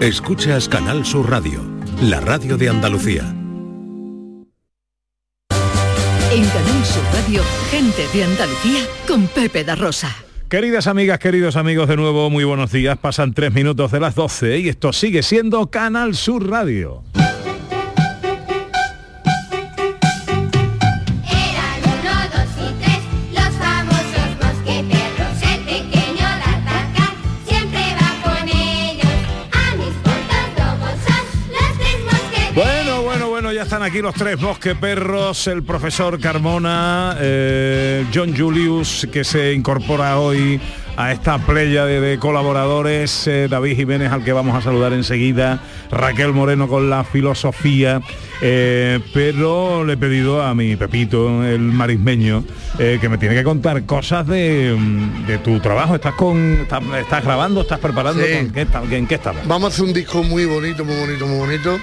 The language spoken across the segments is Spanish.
Escuchas Canal Sur Radio, la radio de Andalucía. En Canal Sur Radio, gente de Andalucía con Pepe da Rosa. Queridas amigas, queridos amigos, de nuevo muy buenos días. Pasan tres minutos de las 12 y esto sigue siendo Canal Sur Radio. Aquí los tres mosqueperros, el profesor Carmona, eh, John Julius, que se incorpora hoy a esta playa de, de colaboradores, eh, David Jiménez, al que vamos a saludar enseguida, Raquel Moreno con la filosofía, eh, pero le he pedido a mi Pepito, el marismeño, que me tiene que contar cosas de, mm, de tu trabajo. ¿Estás con estás, estás grabando, estás preparando? Sí. ¿Con ¿En qué estamos? Vamos a hacer un disco muy bonito, muy bonito, muy bonito,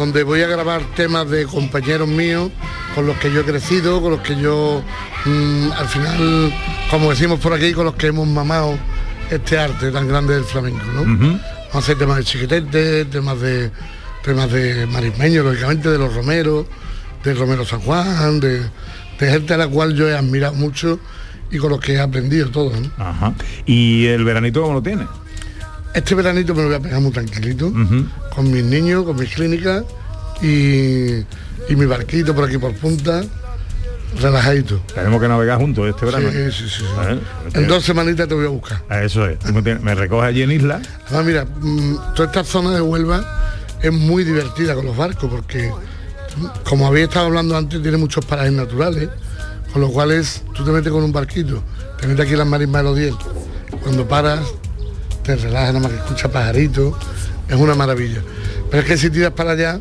donde voy a grabar temas de compañeros míos con los que yo he crecido, con los que yo mm, al final, como decimos por aquí, con los que hemos mamado este arte tan grande del flamenco, ¿no? Vamos a hacer temas de chiquitete, temas de temas de marismeño, lógicamente, de los romeros, de Romero San Juan, de, de gente a la cual yo he admirado mucho y con los que he aprendido todo, ¿no? Ajá. ¿Y el veranito cómo lo tienes? Este veranito me lo voy a pegar muy tranquilito, con mis niños, con mis clínicas y, y mi barquito por aquí por punta, relajadito. Tenemos que navegar juntos este verano. Sí, sí, sí, En dos semanitas te voy a buscar. Eso es. Tú me, tienes- me recoges allí en isla. Además, mira, mm, toda esta zona de Huelva es muy divertida con los barcos porque, mm, como había estado hablando antes, tiene muchos parajes naturales, con los cuales tú te metes con un barquito, te metes aquí en las marismas de los 10, cuando paras, te relajas, nada más que escuchas pajaritos, es una maravilla. Pero es que si tiras para allá,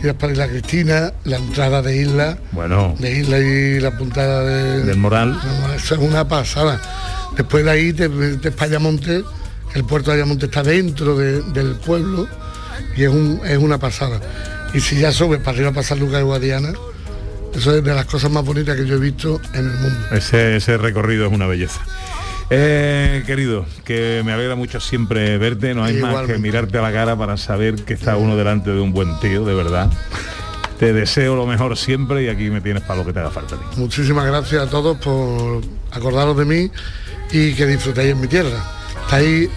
tiras para Isla Cristina, la entrada de Isla, Bueno, de Isla y la puntada de, del moral. eso es una pasada. Después de ahí te metes para Ayamonte, que el puerto de Ayamonte está dentro de- del pueblo y es, un- es una pasada. Y si ya subes para arriba para San Lucas de Guadiana, eso es de las cosas más bonitas que yo he visto en el mundo. Ese, ese recorrido es una belleza. Eh, querido, que me alegra mucho siempre verte, no hay más que mirarte a la cara para saber que está uno delante de un buen tío, de verdad. Te deseo lo mejor siempre y aquí me tienes para lo que te haga falta. Muchísimas gracias a todos por acordaros de mí y que disfrutéis en mi tierra. Estáis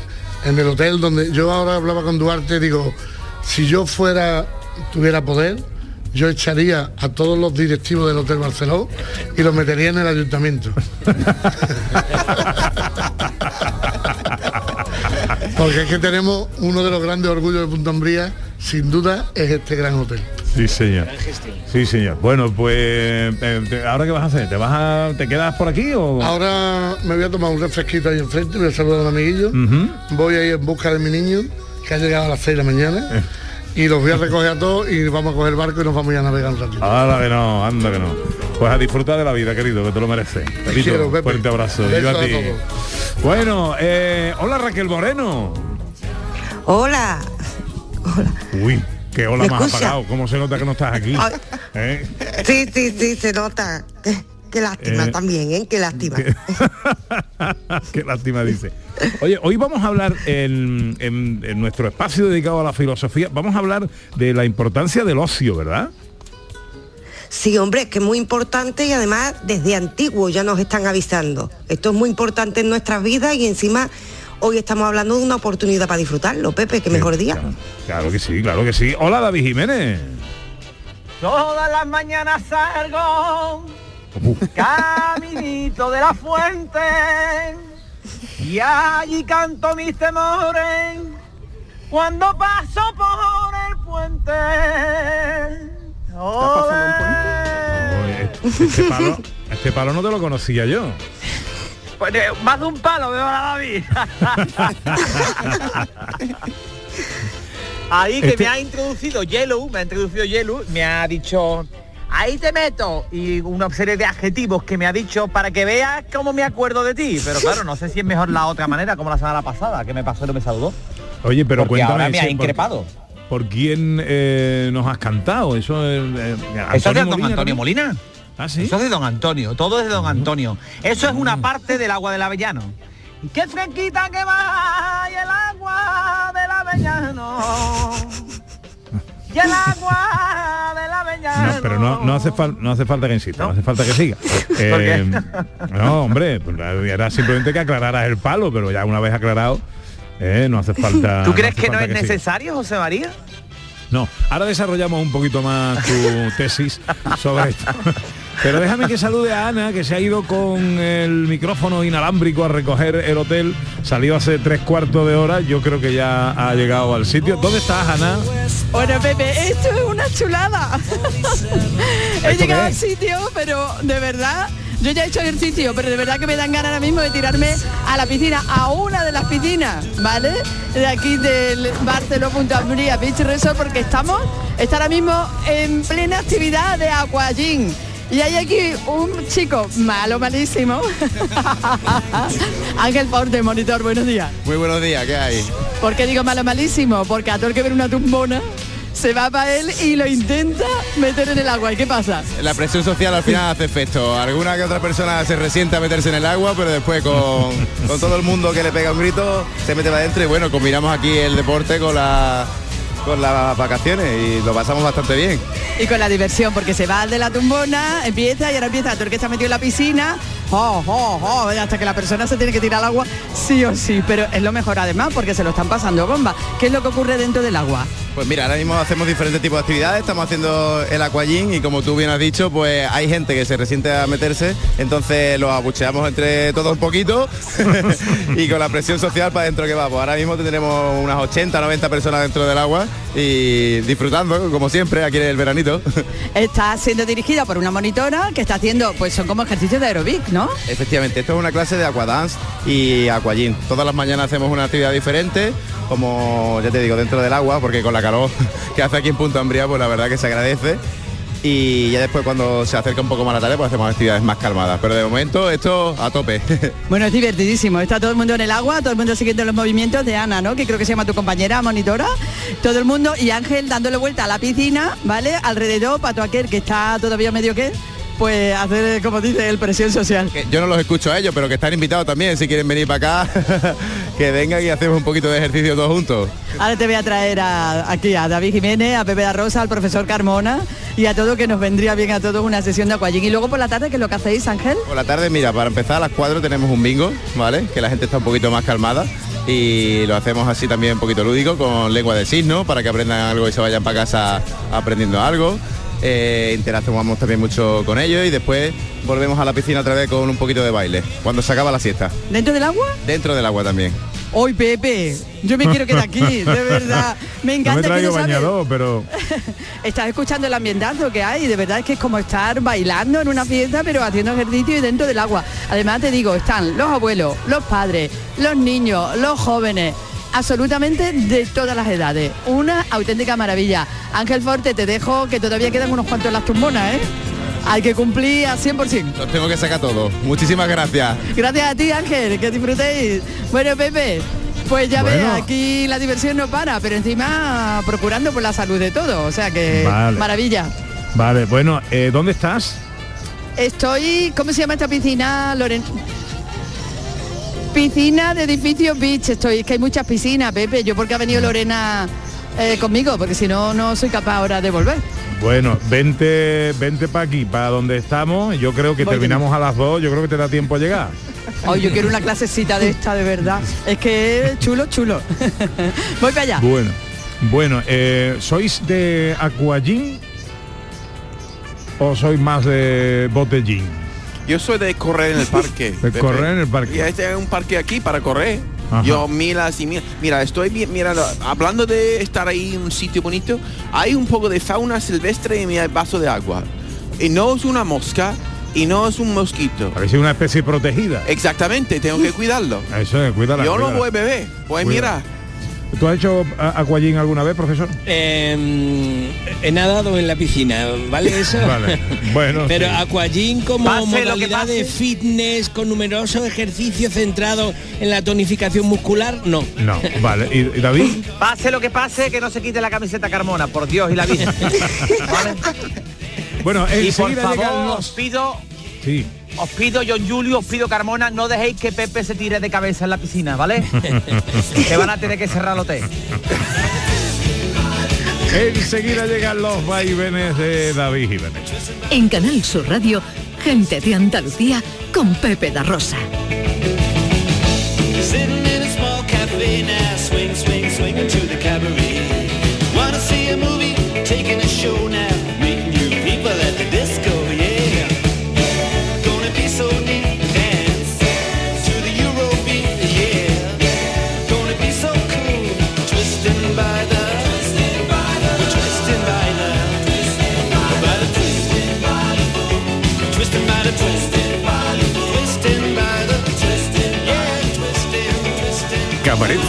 en el hotel donde yo ahora hablaba con Duarte, digo, si yo fuera, tuviera poder, yo echaría a todos los directivos del Hotel Barceló y los metería en el ayuntamiento. Porque es que tenemos uno de los grandes orgullos de Punta Umbría, sin duda, es este gran hotel. Sí, señor. Sí, señor. Bueno, pues eh, ahora qué vas a hacer? ¿Te vas a te quedas por aquí o Ahora me voy a tomar un refresquito ahí enfrente, voy a saludar a un amiguillo. Voy a ir en busca de mi niño, que ha llegado a las 6 de la mañana. Y los voy a recoger a todos y vamos a coger el barco y nos vamos a ir a navegar un ratito. Anda que no, anda que no. Pues a disfrutar de la vida, querido, que te lo mereces. Pepito, quiero, Pepe. fuerte abrazo. Yo a ti. Bueno, eh, hola Raquel Moreno. Hola. Uy, qué hola ¿Me más escucha? apagado. ¿Cómo se nota que no estás aquí? ¿Eh? Sí, sí, sí, se nota. Qué, lástima Eh, también, ¿eh? Qué lástima. Qué, Qué lástima dice. Oye, hoy vamos a hablar en, en- en nuestro espacio dedicado a la filosofía, vamos a hablar de la importancia del ocio, ¿verdad? Sí, hombre, es que es muy importante y además desde antiguo ya nos están avisando. Esto es muy importante en nuestras vidas y encima hoy estamos hablando de una oportunidad para disfrutarlo, Pepe, qué mejor día. Claro, claro que sí, claro que sí. Hola David Jiménez. Todas las mañanas salgo caminito de la fuente y allí canto mis temores cuando paso por el puente. Este palo, este palo no te lo conocía yo. Pues eh, más de un palo veo a David. Ahí que Este- me ha introducido Yellow, me ha introducido Yellow, me ha dicho, ahí te meto, y una serie de adjetivos que me ha dicho para que veas cómo me acuerdo de ti. Pero claro, no sé si es mejor la otra manera, como la semana pasada, que me pasó y no me saludó. Oye, pero Porque cuéntame. ahora me ha por- increpado. ¿Por, quién eh, nos has cantado? Eso es eh, Eso es de don Antonio? Molina. Ah, sí. Eso es de don Antonio, todo es de don Antonio. Eso es una parte del agua del avellano. Y qué fresquita que va y el agua del avellano. Y el agua de la. No, pero no, no hace falta no hace falta que insista, no, hace falta que siga. Eh, no, hombre, pues era simplemente que aclararas el palo, pero ya una vez aclarado, eh, no hace falta. ¿Tú crees que no es necesario, José María? No, ahora desarrollamos un poquito más tu tesis sobre esto. Pero déjame que salude a Ana, que se ha ido con el micrófono inalámbrico a recoger el hotel. Salió hace tres cuartos de hora. Yo creo que ya ha llegado al sitio. ¿Dónde estás, Ana? Bueno, Pepe, esto es una chulada. he ¿Esto llegado al sitio, pero de verdad, yo ya he hecho ejercicio, pero de verdad que me dan ganas ahora mismo de tirarme a la piscina, a una de las piscinas, ¿vale? De aquí del Barcelona Punta Beach Resort, porque estamos, está ahora mismo en plena actividad de aquagym. Y hay aquí un chico malo, malísimo. Ángel Forte, monitor, buenos días. Muy buenos días, ¿qué hay? ¿Por qué digo malo malísimo? Porque a todo el que ver una tumbona se va para él y lo intenta meter en el agua. ¿Y qué pasa? La presión social al final hace efecto. Alguna que otra persona se resiente a meterse en el agua, pero después con, con todo el mundo que le pega un grito, se mete para adentro y bueno, combinamos aquí el deporte con la con las vacaciones y lo pasamos bastante bien. Y con la diversión, porque se va de la tumbona, empieza y ahora empieza todo el que está metido en la piscina, oh, oh, hasta que la persona se tiene que tirar al agua, sí o sí. Pero es lo mejor además, porque se lo están pasando bomba. ¿Qué es lo que ocurre dentro del agua? Pues mira, ahora mismo hacemos diferentes tipos de actividades, estamos haciendo el aquagym y como tú bien has dicho, pues hay gente que se resiente a meterse, entonces los abucheamos entre todos un poquito y con la presión social para adentro que va. Pues ahora mismo tendremos unas 80, 90 personas dentro del agua y disfrutando, como siempre, aquí en el veranito. Está siendo dirigida por una monitora que está haciendo, pues son como ejercicios de aerobic, ¿no? Efectivamente, esto es una clase de aquadance y aquagym. Todas las mañanas hacemos una actividad diferente, como ya te digo, dentro del agua, porque con la calor que hace aquí en Punta Ambría, pues la verdad que se agradece. Y ya después cuando se acerca un poco más la tarde, pues hacemos actividades más calmadas. Pero de momento esto a tope. Bueno, es divertidísimo. Está todo el mundo en el agua, todo el mundo siguiendo los movimientos de Ana, ¿no? Que creo que se llama tu compañera monitora. Todo el mundo y Ángel dándole vuelta a la piscina, ¿vale? Alrededor, para todo aquel que está todavía medio que, pues hacer, como dice, el presión social. Yo no los escucho a ellos, pero que están invitados también, si quieren venir para acá, que vengan y hacemos un poquito de ejercicio todos juntos. Ahora te voy a traer a- aquí a David Jiménez, a Pepe da Rosa, al profesor Carmona y a todo que nos vendría bien a todos una sesión de aquagym. Y luego por la tarde, ¿qué es lo que hacéis, Ángel? Por la tarde, mira, para empezar a las 4 tenemos un bingo, ¿vale? Que la gente está un poquito más calmada y lo hacemos así también un poquito lúdico con lengua de signo para que aprendan algo y se vayan para casa aprendiendo algo. Eh, interactuamos también mucho con ellos y después volvemos a la piscina otra vez con un poquito de baile, cuando se acaba la siesta. ¿Dentro del agua? Dentro del agua también. Hoy, Pepe, yo me quiero quedar aquí, de verdad. Me No encanta me que no bañador, pero Estás escuchando el ambientazo que hay, de verdad es que es como estar bailando en una fiesta, pero haciendo ejercicio y dentro del agua. Además te digo, están los abuelos, los padres, los niños, los jóvenes, absolutamente de todas las edades. Una auténtica maravilla. Ángel Forte, te dejo que todavía quedan unos cuantos en las tumbonas, ¿eh? Hay que cumplir a 100%. Los tengo que sacar todos. Muchísimas gracias. Gracias a ti, Ángel, que disfrutéis. Bueno, Pepe, pues ya ves, Bueno. aquí la diversión no para, pero encima procurando por la salud de todo. O sea que Vale. maravilla. vale, bueno, eh, ¿dónde estás? Estoy, ¿cómo se llama esta piscina, Loren? Piscina de edificio beach, estoy, es que hay muchas piscinas, Pepe, yo porque ha venido Lorena eh, conmigo, porque si no, no soy capaz ahora de volver. Bueno, vente, vente para aquí, para donde estamos. Yo creo que Voy terminamos a las dos. Yo creo que te da tiempo a llegar. Hoy yo quiero una clasecita de esta, de verdad. Es que es chulo, chulo. Voy para allá. Bueno, bueno, eh, ¿sois de aquagym o sois más de botellín? Yo soy de correr en el parque. De correr en el parque. Y este es un parque aquí para correr. Ajá. Yo miras y mira, mira, estoy mirando, hablando de estar ahí en un sitio bonito, hay un poco de fauna silvestre en mi vaso de agua. Y no es una mosca y no es un mosquito. Parece una especie protegida. Exactamente, tengo que cuidarlo. Eso es, cuídala. Yo no cuídala. voy a beber. Pues Cuidado. mira, ¿Tú has hecho aquagym alguna vez, profesor? Eh, he nadado en la piscina, ¿vale eso? Vale, bueno, Pero sí. aquagym como Pase modalidad de fitness con numerosos ejercicios centrados en la tonificación muscular, no. No, vale. ¿Y, y David? Pase lo que pase, que no se quite la camiseta Carmona, por Dios y la vida. ¿Vale? Bueno, Y por enseguida llegan favor, os pido, Sí. Os pido John Julio, os pido Carmona, no dejéis que Pepe se tire de cabeza en la piscina, ¿vale? que van a tener que cerrar el hotel. Enseguida llegan los vaivenes de David Jiménez. En Canal Sur Radio, gente de Andalucía con Pepe da Rosa. Sitting in a small cafe now, swing, swing, swinging to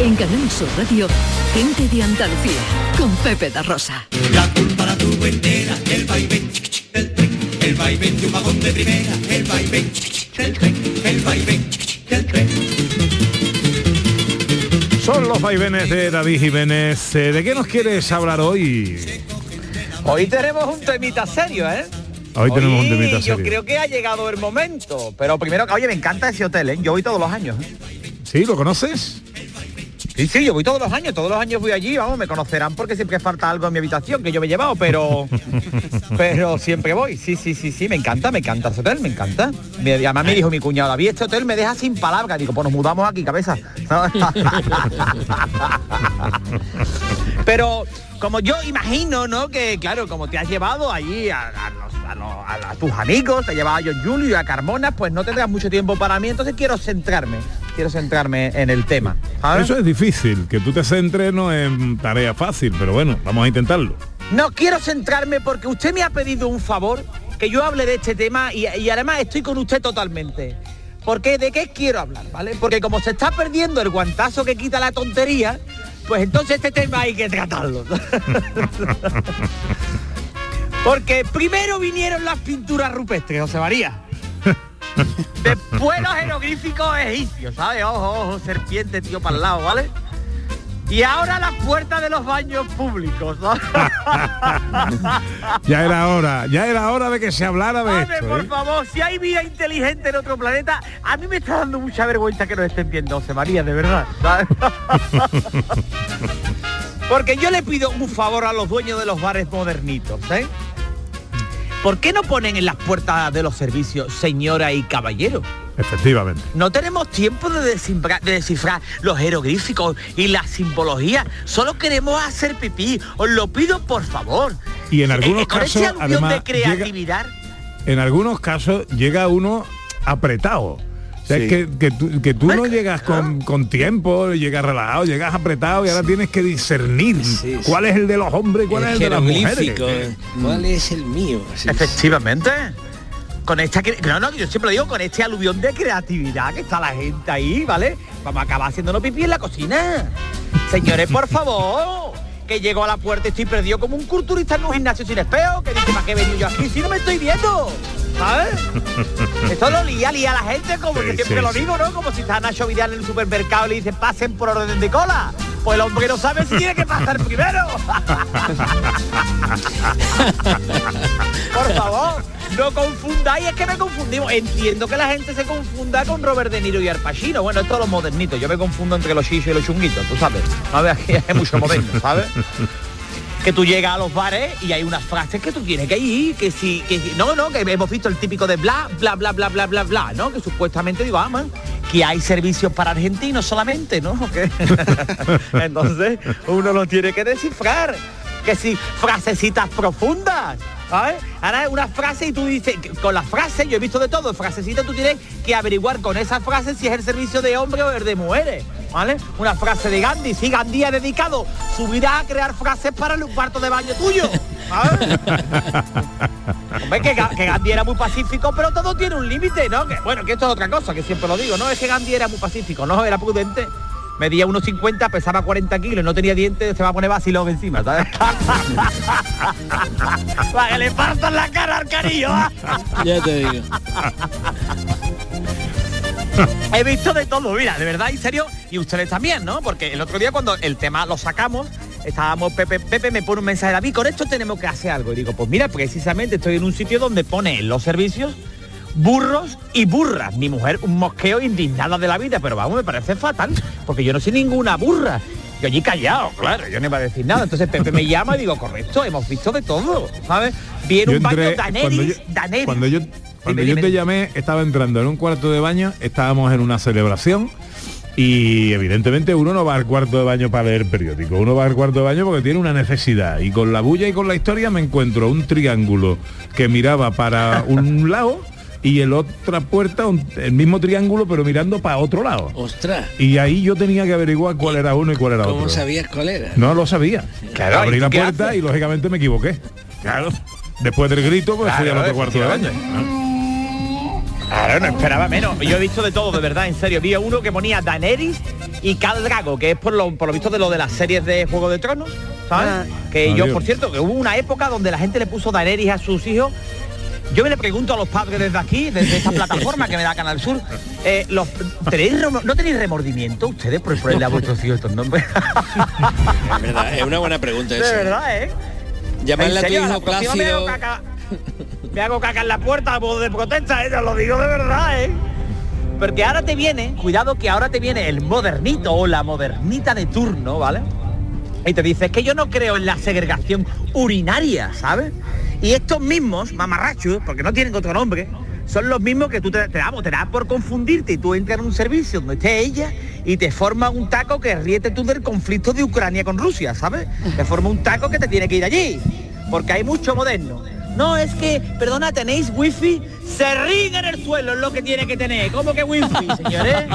En Canal Sur Radio, gente de Andalucía con Pepe da Rosa. El vaivén del tren, el vaivén de un vagón de primera, el vaivén del tren, el vaivén del tren. Son los vaivenes de David Jiménez. Eh, ¿De qué nos quieres hablar hoy? Hoy tenemos un temita serio, ¿eh? Hoy tenemos un temita Yo serio. creo que ha llegado el momento. Pero primero, oye, me encanta ese hotel, ¿eh? Yo voy todos los años. ¿eh? ¿Sí? ¿Lo conoces? Sí, sí, yo voy todos los años, todos los años voy allí, vamos, me conocerán porque siempre falta algo en mi habitación que yo me he llevado, pero pero siempre voy. Sí, sí, sí, sí, me encanta, me encanta ese hotel, me encanta. Me, además me dijo mi cuñado, David, este hotel me deja sin palabras. Digo, pues nos mudamos aquí, cabeza. pero como yo imagino, ¿no? Que claro, como te has llevado allí a, a los- a los- a- a tus amigos, te has llevado a John Julio y a Carmona, pues no tendrás mucho tiempo para mí, entonces quiero centrarme, quiero centrarme en el tema. ¿sabes? Eso es difícil, que tú te centres no es tarea fácil, pero bueno, vamos a intentarlo. No, quiero centrarme porque usted me ha pedido un favor, que yo hable de este tema y, y además estoy con usted totalmente. Porque de qué quiero hablar, ¿vale? Porque como se está perdiendo el guantazo que quita la tontería, pues entonces este tema hay que tratarlo. Porque primero vinieron las pinturas rupestres, José María. Después los jeroglíficos egipcios, ¿sabes? Ojo, ojo, serpiente, tío, para el lado, ¿vale? Y ahora las puertas de los baños públicos, ¿no? Ya era hora, ya era hora de que se hablara de Hombre, esto. por ¿eh? favor, si hay vida inteligente en otro planeta, a mí me está dando mucha vergüenza que nos estén viendo, José María, de verdad. ¿sabes? Porque yo le pido un favor a los dueños de los bares modernitos, ¿eh? ¿Por qué no ponen en las puertas de los servicios señora y caballero? Efectivamente. No tenemos tiempo de descifrar, de descifrar los jeroglíficos y la simbología. Solo queremos hacer pipí. Os lo pido por favor. Y en algunos Eh, con casos, además, de creatividad. En algunos casos llega uno apretado. O sea, Sí. es que, que tú, que tú no llegas con, con tiempo, llegas relajado, llegas apretado y ahora tienes que discernir cuál es el de los hombres y cuál es el de las mujeres. ¿eh? ¿Cuál es el mío? Efectivamente. Con esta no, no, yo siempre lo digo con este aluvión de creatividad que está la gente ahí, ¿vale? Vamos a acabar haciéndonos pipí en la cocina. Señores, por favor. Que llego a la puerta y estoy perdido como un culturista en un gimnasio sin espejo, que dice, ¿para qué he venido yo aquí si no me estoy viendo? ¿Sabes? Esto lo lía, lía a la gente, como Sí, que siempre sí, lo digo, ¿no? Como si está Nacho Vidal en el supermercado y le dice, pasen por orden de cola. Pues el hombre no sabe si tiene que pasar primero. Por favor, no confundáis, es que me confundimos. Entiendo que la gente se confunda con Robert De Niro y Al Pacino. Bueno, esto es los modernitos. Yo me confundo entre los chichos y los chunguitos, tú sabes. A ver, aquí hay mucho moderno, ¿sabes? Que tú llegas a los bares y hay unas frases que tú tienes que ir, que si, que si- no, no, que hemos visto el típico de bla, bla, bla, bla, bla, bla, bla, ¿no? Que supuestamente digo, ah, que hay servicios para argentinos solamente, ¿no? Entonces, uno lo tiene que descifrar. Que si frasecitas profundas. ¿Sabes? Ahora es una frase y tú dices, con la frase, yo he visto de todo, frasecita tú tienes que averiguar con esa frase si es el servicio de hombre o el de mujeres, ¿vale? Una frase de Gandhi, sí, Gandhi ha dedicado su vida a crear frases para el cuarto de baño tuyo, ¿sabes? Hombre, que, que Gandhi era muy pacífico, pero todo tiene un límite, ¿no? Que, bueno, que esto es otra cosa, que siempre lo digo, no es que Gandhi era muy pacífico, no, era prudente. Medía unos 50, pesaba 40 kilos, no tenía dientes, se va a poner vacilón encima, ¿sabes? Para que le partan la cara al carillo. ¿ah? Ya te digo. He visto de todo, mira, de verdad, en serio, y ustedes también, ¿no? Porque el otro día cuando el tema lo sacamos, estábamos, Pepe, Pepe me pone un mensaje, David, con esto tenemos que hacer algo. Y digo, pues mira, precisamente estoy en un sitio donde pone en los servicios burros y burras. Mi mujer, un mosqueo indignada de la vida, pero vamos, me parece fatal, porque yo no soy ninguna burra. Yo allí callado, claro, yo no iba a decir nada. Entonces Pepe me llama y digo, correcto, hemos visto de todo, ¿sabes? Viene un baño entré- Daenerys, cuando yo-. Cuando yo, cuando yo dime. te llamé, estaba entrando en un cuarto de baño, estábamos en una celebración y evidentemente uno no va al cuarto de baño para leer periódico, uno va al cuarto de baño porque tiene una necesidad y con la bulla y con la historia me encuentro un triángulo que miraba para un lado y el otra puerta, un- el mismo triángulo pero mirando para otro lado. Ostras, Y ahí yo tenía que averiguar cuál era uno y cuál era ¿cómo otro. sabías cuál era? No lo sabía. Claro, Abrí ¿y la puerta y lógicamente me equivoqué. Claro. Después del grito, pues fui al otro cuarto de baño. Claro, no esperaba menos. Yo he visto de todo, de verdad, en serio. Vi uno que ponía Daenerys y Khal Drago, que es por lo, por lo visto de lo de las series de Juego de Tronos, ¿sabes? Que Ah, yo, Dios. por cierto, que hubo una época donde la gente le puso Daenerys a sus hijos. Yo me le pregunto a los padres desde aquí, desde esta plataforma que me da Canal Sur, eh, los, ¿tenéis ¿no tenéis remordimiento ustedes por ponerle a vuestros hijos estos nombres? Es verdad, es una buena pregunta de verdad, ¿eh? Llamarle ¿En a tu hijo me hago caca, me hago caca en la puerta a modo de protesta, ¿eh? Lo digo de verdad, ¿eh? Porque ahora te viene, cuidado que ahora te viene el modernito o la modernita de turno, ¿vale? Y te dice, es que yo no creo en la segregación urinaria, ¿sabes? Y estos mismos, mamarrachos, porque no tienen otro nombre, son los mismos que tú te, te damos, te das por confundirte y tú entras en un servicio donde esté ella y te forma un taco que ríete tú del conflicto de Ucrania con Rusia, ¿sabes? Te forma un taco que te tiene que ir allí, porque hay mucho moderno. No, es que, perdona, ¿tenéis wifi? Se ríe en el suelo, es lo que tiene que tener. ¿Cómo que wifi, señores?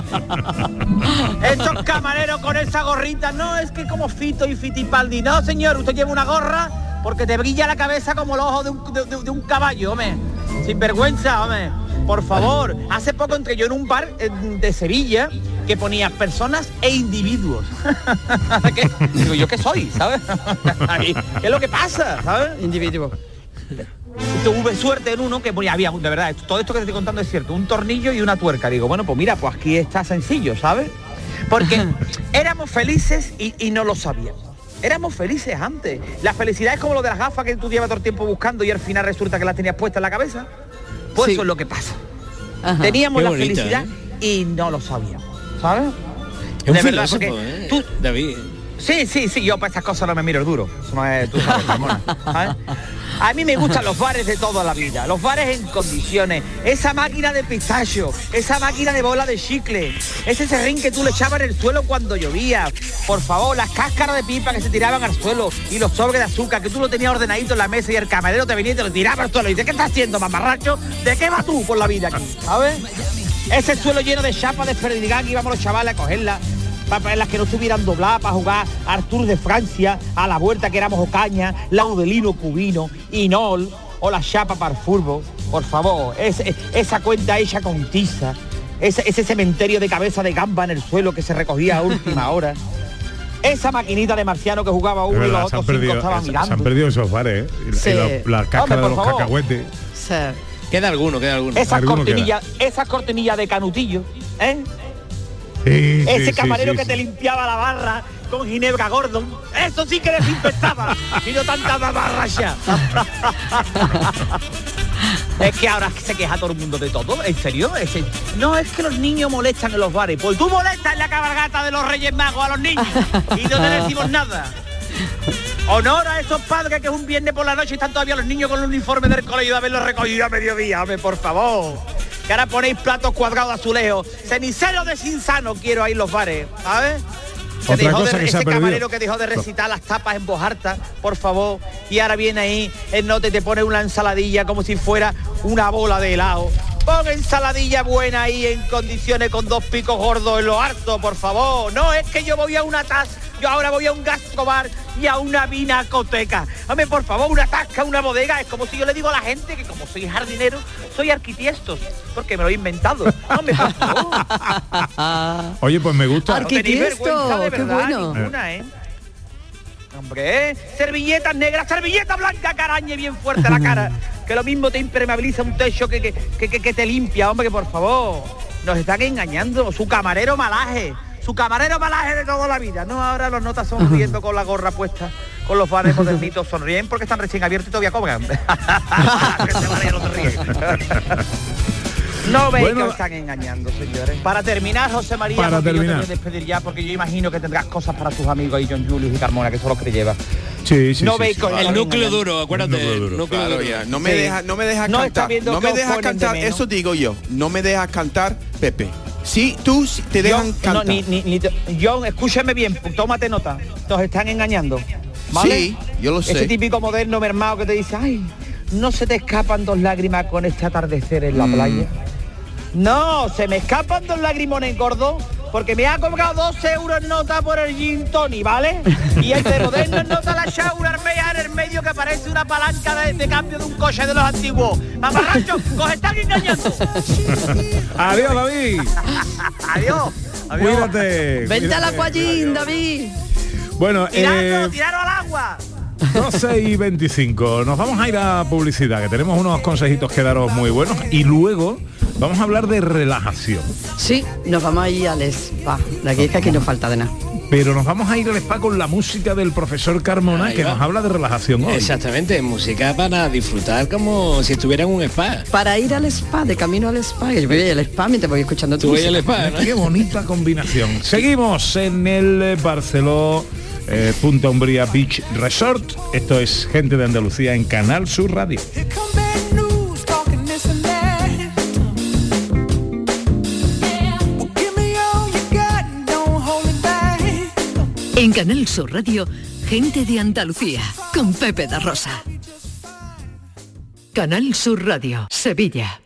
Estos camareros con esa gorrita, no, es que como Fito y Fitipaldi. No, señor, usted lleva una gorra porque te brilla la cabeza como el ojo de un, de- un caballo, hombre. Sin vergüenza, hombre. Por favor, hace poco entré yo en un bar eh, de Sevilla que ponía personas e individuos. ¿Qué? Digo, ¿yo qué soy? ¿Sabes? ¿Qué es lo que pasa? ¿Sabes? Individuo. Tuve suerte en uno que ponía, había, de verdad, todo esto que te estoy contando es cierto, un tornillo y una tuerca. Digo, bueno, pues mira, pues aquí está sencillo, ¿sabes? Porque éramos felices y, y no lo sabíamos. Éramos felices antes. La felicidad es como lo de las gafas que tú llevas todo el tiempo buscando y al final resulta que las tenías puestas en la cabeza. Pues Sí. eso es lo que pasa. Ajá. Teníamos Qué la felicidad y no lo sabíamos, ¿sabes? Es un De verdad, filósofo, porque ¿eh? tú- David. Sí, sí, sí, yo para estas cosas no me miro el duro. Eso no es, tú sabes, Ramona, ¿sabes? A mí me gustan los bares de toda la vida, los bares en condiciones, esa máquina de pistacho, esa máquina de bola de chicle, ese serrín que tú le echabas en el suelo cuando llovía, por favor, las cáscaras de pipa que se tiraban al suelo y los sobres de azúcar que tú lo tenías ordenadito en la mesa y el camarero te venía y te lo tiraba al suelo. ¿Y de qué estás haciendo, mamarracho? ¿De qué vas tú por la vida aquí? ¿Sabes? Ese suelo lleno de chapas de que íbamos los chavales a cogerla para las que no estuvieran dobladas para jugar Artur de Francia, a la vuelta que éramos Ocaña, Laudelino Cubino, Inol o la chapa para el furbo. Por favor, ese- esa cuenta hecha con tiza, ese, ese cementerio de cabeza de gamba en el suelo que se recogía a última hora. Esa maquinita de marciano que jugaba uno y los otros cinco perdido, estaban se- se mirando. han perdido esos bares, ¿eh? Sí. los- las cáscaras Hombre, de los favor. cacahuetes. Sí. Queda alguno, queda alguno. Esas Alguno cortinillas, esas cortinillas de canutillo, ¿eh? Sí, Ese sí, camarero sí, que te limpiaba la barra con Ginebra Gordon. Eso sí que desinfectaba. y no tanta mamarracha. es que ahora se queja todo el mundo de todo. ¿En serio? No, es que los niños molestan en los bares. Pues tú molestas en la cabalgata de los Reyes Magos a los niños. Y no te decimos nada. Honor a esos padres que es un viernes por la noche y están todavía los niños con el uniforme del colegio de haberlo recogido a mediodía, hombre, por favor. Que ahora ponéis platos cuadrados azulejos. Cenicero de Sinsano quiero ahí los bares, ¿sabes? Se Otra dejó cosa de, que ese camarero que dejó de recitar las tapas en voz harta, por favor, y ahora viene ahí, el note te pone una ensaladilla como si fuera una bola de helado. Pon ensaladilla buena ahí en condiciones con dos picos gordos en lo harto, por favor. No, es que yo voy a una taza, yo ahora voy a un gastrobar y a una vinacoteca. Hombre, por favor, una tasca, una bodega. Es como si yo le digo a la gente que como soy jardinero, soy arquitiestos, porque me lo he inventado. Hombre, por favor. Oye, pues me gusta. No tenéis vergüenza de qué verdad bueno. ninguna, ¿eh? Hombre, ¿eh? servilletas negras, servilleta blanca, carañe bien fuerte la cara. Que lo mismo te impermeabiliza un techo que, que, que- que- que te limpia, hombre, que por favor. Nos están engañando. Su camarero malaje. Su camarero malaje de toda la vida. No, ahora los notas sonriendo con la gorra puesta. Con los bares modernitos sonríen porque están recién abiertos y todavía cobran. Que se vaya, no veis Bueno. que os están engañando, señores. Para terminar, José María, Para yo te terminar. voy a despedir ya, porque yo imagino que tendrás cosas para tus amigos ahí, John Julius y Carmona, que son los que te llevas. Sí, sí, no sí, veis os El núcleo engañando. duro, acuérdate. núcleo duro. el núcleo Claro, duro. ya. No me Sí. deja, no me deja No está cantar. No me dejas de cantar. Eso digo yo. No me dejas cantar, Pepe. Sí, tú te dejan John, no, cantar. ni, ni- ni te- John, escúchame bien, tómate nota. Nos están engañando. ¿vale? Sí, yo lo sé. Ese típico moderno mermado que te dice, ay, no se te escapan dos lágrimas con este atardecer en la Mm. playa. No, se me escapan dos lagrimones gordos porque me ha cobrado dos euros en nota por el gin tony, ¿vale? Y el de moderno en nota la Shaura Armea en el medio que parece una palanca de, de cambio de un coche de los antiguos. Mamarracho, os están engañando. Adiós, David. Adiós. Adiós. Cuídate. Vente al cuídate. acuallín, David. Bueno, Tiradlo, eh, tirarlo al agua. 12 y 25. Nos vamos a ir a publicidad, que tenemos unos consejitos que daros muy buenos. Y luego vamos a hablar de relajación. Sí, nos vamos a ir al spa. De aquí es que aquí no falta de nada. Pero nos vamos a ir al spa con la música del profesor Carmona, Ahí que va. nos habla de relajación hoy. Exactamente, música para disfrutar como si estuviera en un spa. Para ir al spa, de camino al spa, que yo voy al spa mientras voy escuchando tu Tú voy al música. spa, ¿no? Qué bonita combinación. Seguimos en el Barceló eh, Punta Umbría Beach Resort. Esto es gente de Andalucía en Canal Sur Radio. En Canal Sur Radio, gente de Andalucía, con Pepe da Rosa. Canal Sur Radio, Sevilla.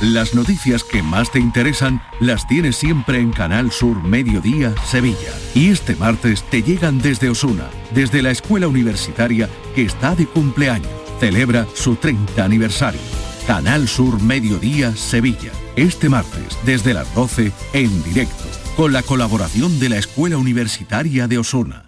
Las noticias que más te interesan las tienes siempre en Canal Sur Mediodía Sevilla. Y este martes te llegan desde Osuna, desde la escuela universitaria que está de cumpleaños. Celebra su 30 aniversario. Canal Sur Mediodía Sevilla. Este martes, desde las 12, en directo, con la colaboración de la Escuela Universitaria de Osuna.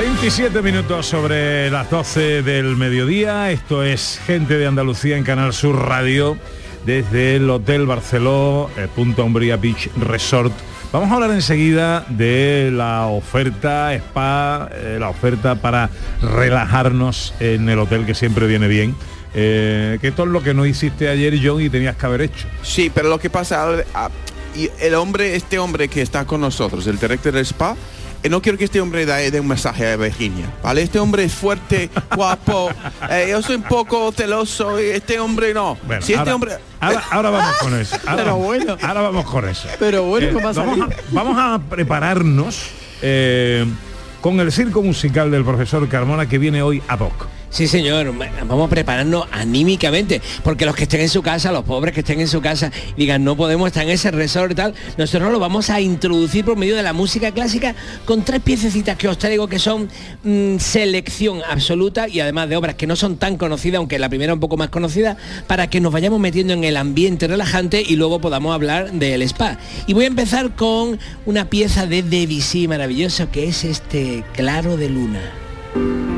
...27 27 minutos sobre las 12 del mediodía. Esto es Gente de Andalucía en Canal Sur Radio desde el Hotel Barceló, eh, Punta Umbría Beach Resort. Vamos a hablar enseguida de la oferta spa, eh, la oferta para relajarnos en el hotel que siempre viene bien. Eh, que esto es lo que no hiciste ayer, John, y tenías que haber hecho. Sí, pero lo que pasa, ah, y el hombre, este hombre que está con nosotros, el director del spa, no quiero que este hombre dé, un mensaje a Virginia, ¿vale? Este hombre es fuerte, guapo, eh, yo soy un poco celoso, y este hombre no. Bueno, si este ahora, hombre... ahora, ahora vamos con eso. Ahora, Pero bueno. Ahora vamos con eso. Pero bueno, Eh, ¿cómo ha vamos, a, vamos a prepararnos eh, con el circo musical del profesor Carmona que viene hoy a hoc. Sí, señor, vamos a prepararnos anímicamente, porque los que estén en su casa, los pobres que estén en su casa, digan, no podemos estar en ese resort y tal, nosotros lo vamos a introducir por medio de la música clásica con tres piececitas que os traigo que son mm, selección absoluta y además de obras que no son tan conocidas, aunque la primera un poco más conocida, para que nos vayamos metiendo en el ambiente relajante y luego podamos hablar del spa. Y voy a empezar con una pieza de Debussy maravilloso que es este Claro de Luna.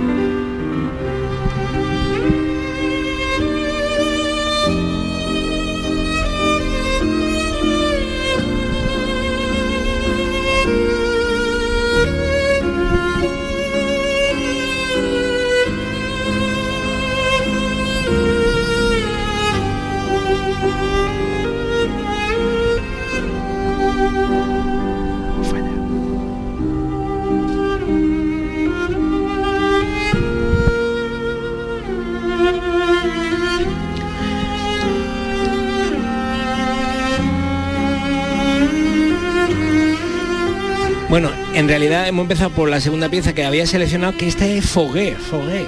Realidad hemos empezado por la segunda pieza que había seleccionado, que esta es Fogué, Fogué.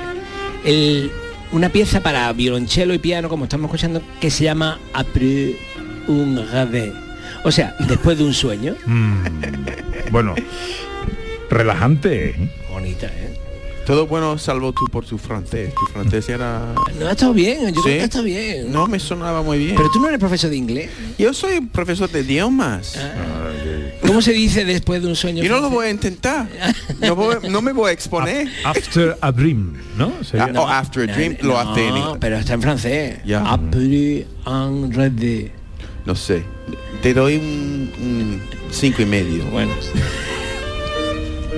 El- una pieza para violonchelo y piano, como estamos escuchando, que se llama Après un rêve. O sea, después de un sueño. Mm, bueno, relajante. ¿eh? Bonita, ¿eh? Todo bueno salvo tú por tu francés. Tu francés era... No, ha estado bien, yo ¿Sí? creo que está bien. No, me sonaba muy bien. Pero tú no eres profesor de inglés. Yo soy profesor de idiomas. ¿Cómo se dice después de un sueño? Yo no lo voy a intentar. No, voy- no me voy a exponer. After a Dream, ¿no? Sería- Ah, oh, after a dream lo hace No, pero está en francés. Ya. Après un rêve. No sé. Te doy un, un cinco y medio. Bueno.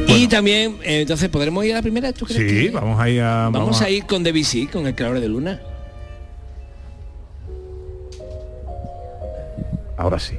Y también, eh, entonces, ¿podremos ir a la primera? ¿Tú crees Sí, que- vamos ahí a... Vamos a ir con Debussy, con el claro de luna. Ahora sí.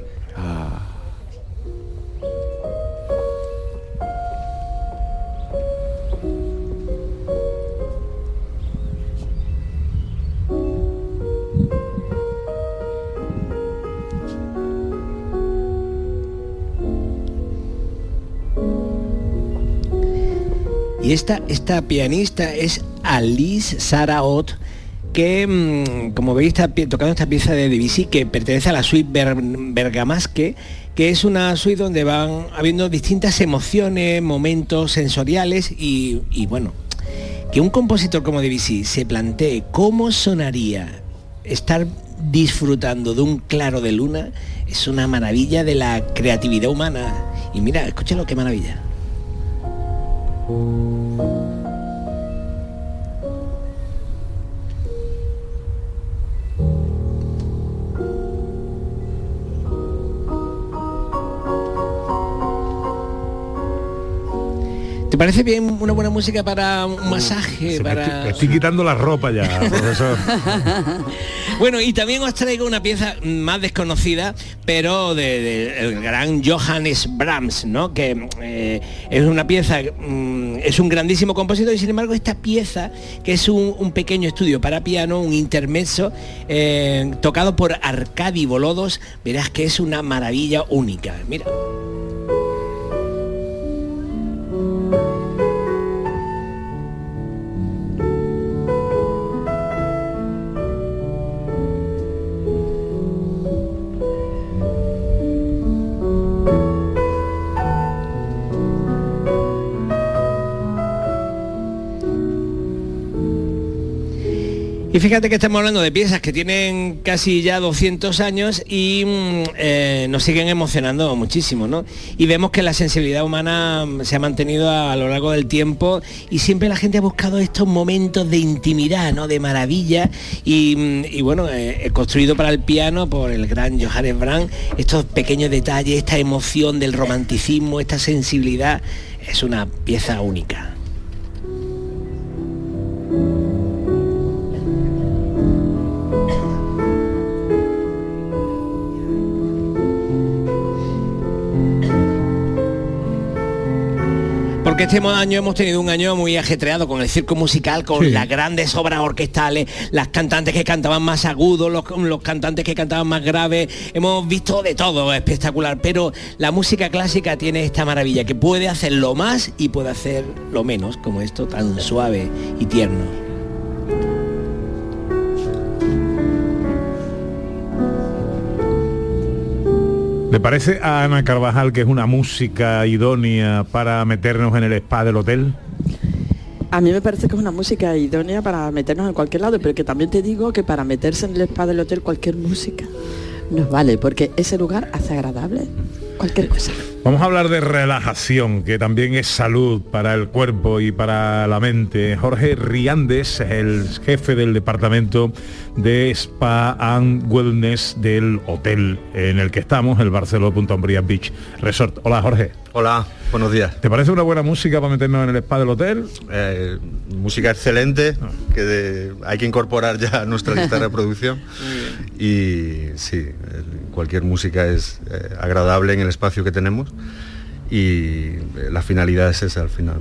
Y esta, esta pianista es Alice Saraot, que, mm, como veis, está tocando esta pieza de Debussy que pertenece a la suite Ber- Bergamasque, que es una suite donde van habiendo distintas emociones, momentos sensoriales y, bueno, que un compositor como Debussy se plantee cómo sonaría estar disfrutando de un claro de luna es una maravilla de la creatividad humana. Y mira, escúchalo qué maravilla. Thank you. ¿Te parece bien una buena música para un masaje? Se me para... estoy, me estoy quitando la ropa ya, profesor. Bueno, y también os traigo una pieza más desconocida, pero del de, el gran Johannes Brahms, ¿no? Que eh, es una pieza, mm, es un grandísimo compositor y sin embargo esta pieza, que es un, un pequeño estudio para piano, un intermezzo, eh, tocado por Arcadi Bolodos, verás que es una maravilla única. Mira. Y fíjate que estamos hablando de piezas que tienen casi ya 200 años y mm, eh, nos siguen emocionando muchísimo, ¿no? Y vemos que la sensibilidad humana mm, se ha mantenido a, lo largo del tiempo y siempre la gente ha buscado estos momentos de intimidad, ¿no? De maravilla y, mm, bueno, eh, construido para el piano por el gran Johannes Brahms, estos pequeños detalles, esta emoción del romanticismo, esta sensibilidad, es una pieza única. Porque este año hemos tenido un año muy ajetreado con el circo musical, con Sí. las grandes obras orquestales, las cantantes que cantaban más agudos, los, los cantantes que cantaban más graves. Hemos visto de todo espectacular, pero la música clásica tiene esta maravilla, que puede hacer lo más y puede hacer lo menos, como esto tan suave y tierno. ¿Le parece a Ana Carvajal que es una música idónea para meternos en el spa del hotel? A mí me parece que es una música idónea para meternos en cualquier lado, pero que también te digo que para meterse en el spa del hotel cualquier música nos vale, porque ese lugar hace agradable cualquier cosa. Vamos a hablar de relajación, que también es salud para el cuerpo y para la mente. Jorge Riandes, el jefe del departamento de Spa and Wellness del hotel en el que estamos, el Barcelona Punta Umbría Beach Resort. Hola Jorge. Hola, buenos días. ¿Te parece una buena música para meternos en el spa del hotel? Eh, música excelente, que de- hay que incorporar ya a nuestra lista de reproducción. Y sí, eh, cualquier música es eh, agradable en el espacio que tenemos y eh, la finalidad es esa al final,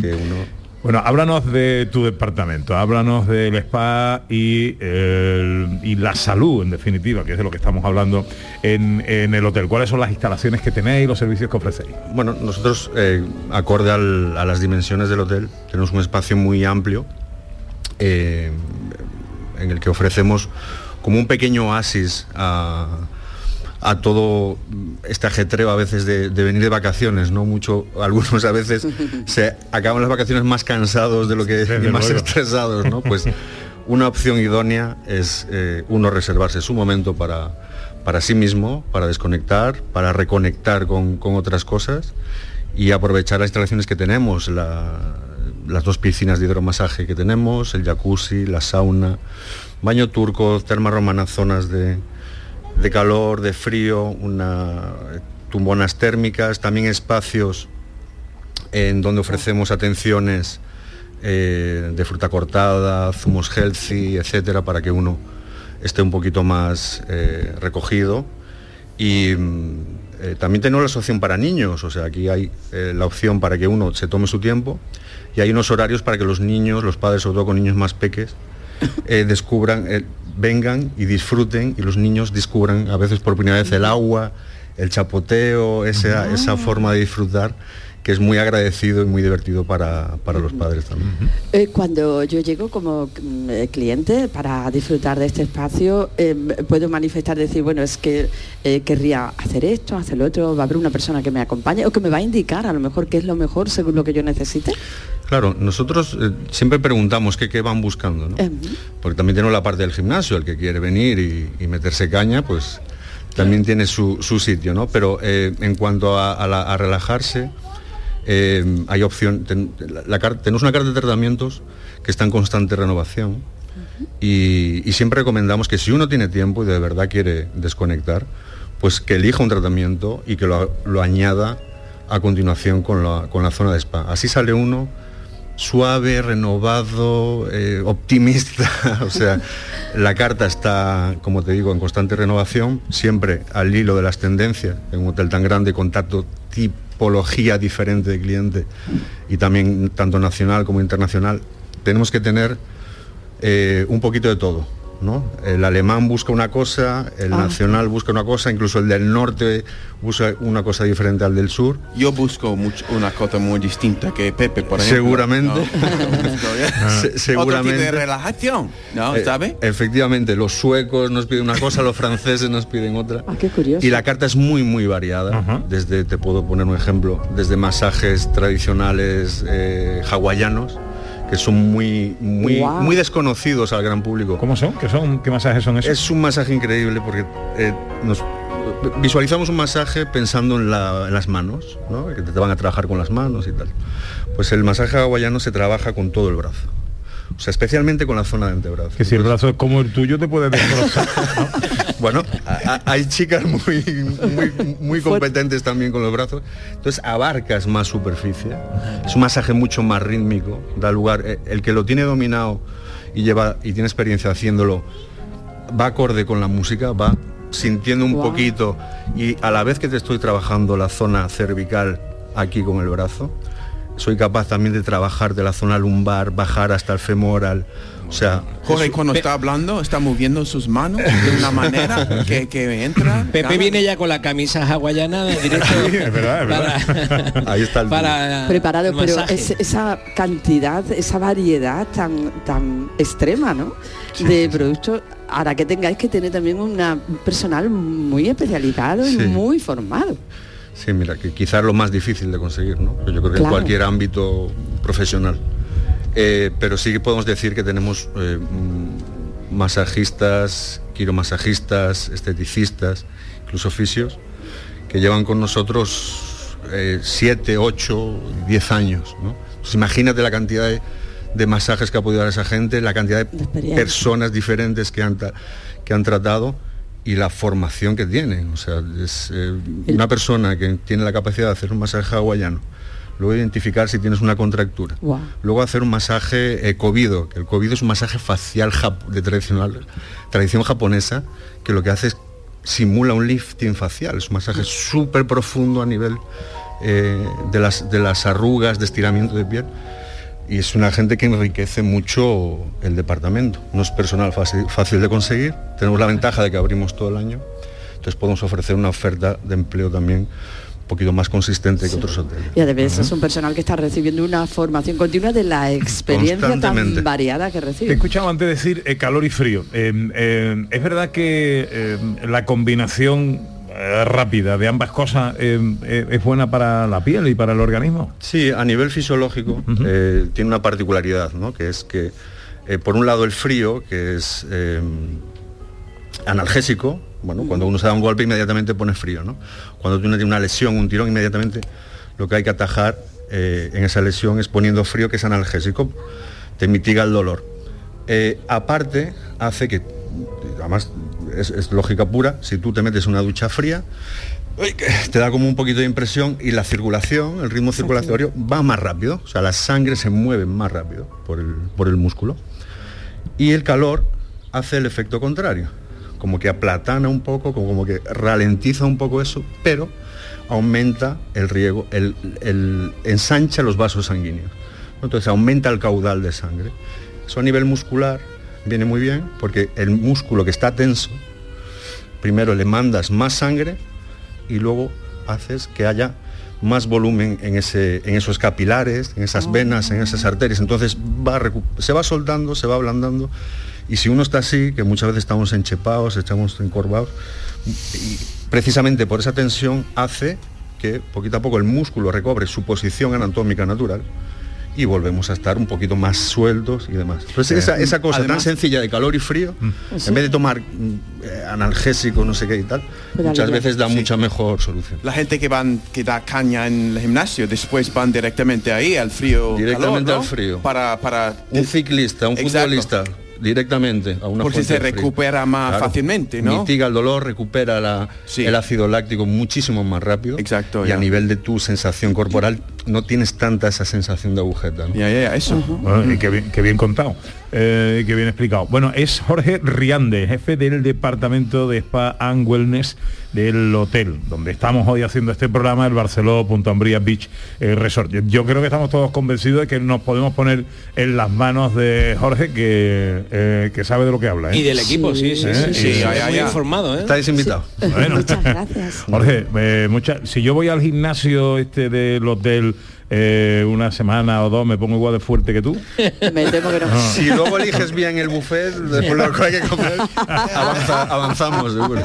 que uno Bueno, háblanos de tu departamento, háblanos del spa y, el- y la salud, en definitiva, que es de lo que estamos hablando en, en el hotel. ¿Cuáles son las instalaciones que tenéis, los servicios que ofrecéis? Bueno, nosotros, eh, acorde al- a las dimensiones del hotel, tenemos un espacio muy amplio eh, en el que ofrecemos como un pequeño oasis a, a todo este ajetreo a veces de, de venir de vacaciones, ¿no? Mucho, algunos a veces se acaban las vacaciones más cansados de lo que y más luego. estresados, ¿no? Pues una opción idónea es eh, uno reservarse su momento para, para sí mismo, para desconectar, para reconectar con, con otras cosas y aprovechar las instalaciones que tenemos, la- las dos piscinas de hidromasaje que tenemos, el jacuzzi, la sauna, baño turco, terma romana, zonas de, de calor, de frío, tumbonas térmicas, también espacios en donde ofrecemos atenciones eh, de fruta cortada, zumos healthy, etcétera, para que uno esté un poquito más eh, recogido. Y mm, eh, también tenemos la opción para niños, o sea, aquí hay la opción para que uno se tome su tiempo y hay unos horarios para que los niños, los padres, sobre todo con niños más peques, descubran, vengan y disfruten y los niños descubran a veces por primera vez el agua, el chapoteo, esa, esa forma de disfrutar que es muy agradecido y muy divertido para, para los padres también. Eh, cuando yo llego como mm, eh, cliente para disfrutar de este espacio, eh, puedo manifestar, decir, bueno, es que eh, querría hacer esto, hacer lo otro, va a haber una persona que me acompañe o que me va a indicar a lo mejor qué es lo mejor según lo que yo necesite. Claro, nosotros eh, siempre preguntamos qué, qué van buscando, ¿no? Em, Porque también tenemos la parte del gimnasio, el que quiere venir y, y meterse caña, pues también tiene su, su sitio, ¿no? Pero eh, en cuanto a, a la- a relajarse, eh, hay opción, ten- la, la tenemos una carta de tratamientos que está en constante renovación y, y siempre recomendamos que si uno tiene tiempo y de verdad quiere desconectar, pues que elija un tratamiento y que lo, lo añada a continuación con la, con la zona de spa. Así sale uno suave, renovado, eh, optimista. o sea, la carta está, como te digo, en constante renovación, siempre al hilo de las tendencias, en un hotel tan grande, con tanto tipología diferente de cliente y también tanto nacional como internacional, tenemos que tener eh, un poquito de todo. ¿No? El alemán busca una cosa, el Ah. nacional busca una cosa, incluso el del norte busca una cosa diferente al del sur. Yo busco mucho, una cosa muy distinta que Pepe, por ejemplo. Seguramente. ¿no? Se- Otro seguramente. tipo de relajación, ¿no? Eh, ¿Sabe? Efectivamente, los suecos nos piden una cosa, los franceses nos piden otra. Ah, qué curioso. Y la carta es muy, muy variada. Desde, te puedo poner un ejemplo, desde masajes tradicionales eh, hawaianos, que son muy, muy, desconocidos al gran público. ¿Cómo son? ¿Qué son? ¿Qué masajes son esos? Es un masaje increíble porque eh, nos visualizamos un masaje pensando en, la- en las manos, ¿no? que te van a trabajar con las manos y tal. Pues el masaje hawaiano se trabaja con todo el brazo. O sea, especialmente con la zona de antebrazo. Que si el brazo es como el tuyo te puede destrozar. Bueno, a- a- hay chicas muy, muy, muy competentes también con los brazos. Entonces abarcas más superficie. Es un masaje mucho más rítmico. Da lugar. eh, El que lo tiene dominado y lleva y tiene experiencia haciéndolo, va acorde con la música, va sintiendo un poquito y a la vez que te estoy trabajando la zona cervical aquí con el brazo, soy capaz también de trabajar de la zona lumbar, bajar hasta el femoral. O sea, Jorge cuando está hablando está moviendo sus manos de una manera que, que entra. Pepe viene ya con la camisa hawaiana de directo es verdad, es verdad. Ahí está el para preparado, el pero es- esa cantidad, esa variedad tan, tan extrema, ¿no? de productos ahora que tengáis que tener también una- un personal muy especializado Sí. y muy formado. Sí, mira, que quizás lo más difícil de conseguir, ¿no? Yo creo que en Claro. cualquier ámbito profesional. Eh, pero sí que podemos decir que tenemos eh, mm, masajistas, quiromasajistas, esteticistas, incluso fisios, que llevan con nosotros 7, 8, 10 años. ¿no? Pues imagínate la cantidad de, de masajes que ha podido dar esa gente, la cantidad de personas diferentes que han, que han tratado y la formación que tienen. O sea, es eh, una persona que tiene la capacidad de hacer un masaje hawaiano, luego identificar si tienes una contractura, luego hacer un masaje eh, que el covido es un masaje facial de tradicional, tradición japonesa, que lo que hace es simula un lifting facial, es un masaje súper profundo a nivel eh, de, las, de las arrugas, de estiramiento de piel. Y es una gente que enriquece mucho el departamento. No es personal fácil, fácil de conseguir. Tenemos la ventaja de que abrimos todo el año. Entonces podemos ofrecer una oferta de empleo también poquito más consistente que otros hoteles. Y además es un personal que está recibiendo una formación continua de la experiencia tan variada que Te he recibe. escuchado antes decir eh, calor y frío. Eh, eh, es verdad que eh, la combinación rápida de ambas cosas eh, eh, es buena para la piel y para el organismo. Sí, a nivel fisiológico eh, tiene una particularidad, ¿no? que es que eh, por un lado el frío, que es eh, analgésico, bueno, cuando uno se da un golpe inmediatamente pone frío, ¿no? Cuando uno tiene una lesión, un tirón, inmediatamente lo que hay que atajar eh, en esa lesión es poniendo frío, que es analgésico, te mitiga el dolor. Eh, aparte, hace que, además es, es lógica pura, si tú te metes una ducha fría, te da como un poquito de impresión y la circulación, el ritmo circulatorio va más rápido, o sea, la sangre se mueve más rápido por el, por el músculo. Y el calor hace el efecto contrario, como que aplatana un poco, como, como que ralentiza un poco eso, pero aumenta el riego, el, el- ensancha los vasos sanguíneos. Entonces aumenta el caudal de sangre. Eso a nivel muscular viene muy bien porque el músculo que está tenso, primero le mandas más sangre y luego haces que haya más volumen en, ese, en esos capilares, en esas venas, en esas arterias. Entonces va se va soltando, se va ablandando. Y si uno está así, que muchas veces estamos enchepados, estamos encorvados, y precisamente por esa tensión hace que poquito a poco el músculo recobre su posición anatómica natural y volvemos a estar un poquito más sueltos y demás. Entonces esa, esa cosa Además- tan sencilla de calor y frío, en vez de tomar mm, eh, analgésico, no sé qué y tal, Pero muchas veces da Sí. mucha mejor solución. La gente que van, que da caña en el gimnasio, después van directamente ahí al frío. Directamente calor, ¿no? al frío. Para, para Un ciclista, un Exacto. futbolista, directamente a una Porque fuente se recupera más fácilmente, ¿no? Mitiga el dolor, recupera la- el ácido láctico muchísimo más rápido. Exacto. Y a nivel de tu sensación corporal no tienes tanta esa sensación de agujeta. ¿no? Ya, ya, ya, eso. Bueno, y qué bien, qué bien contado, eh, qué bien explicado. Bueno, es Jorge Riande, jefe del departamento de Spa and Wellness del hotel, donde estamos hoy haciendo este programa, el Barceló Punta Umbría Beach eh, Resort. Yo, yo creo que estamos todos convencidos de que nos podemos poner en las manos de Jorge, que, eh, que sabe de lo que habla. ¿eh? Y del equipo, sí, sí, ¿Eh? sí, sí, Y- ya, muy informado, ¿eh? Estáis invitados. Bueno. Muchas gracias. Jorge, eh, mucha- si yo voy al gimnasio este del hotel eh, una semana o dos, me pongo igual de fuerte que tú. Me temo que no. Si luego eliges bien el buffet, después lo que hay que comer, avanza- avanzamos, seguro.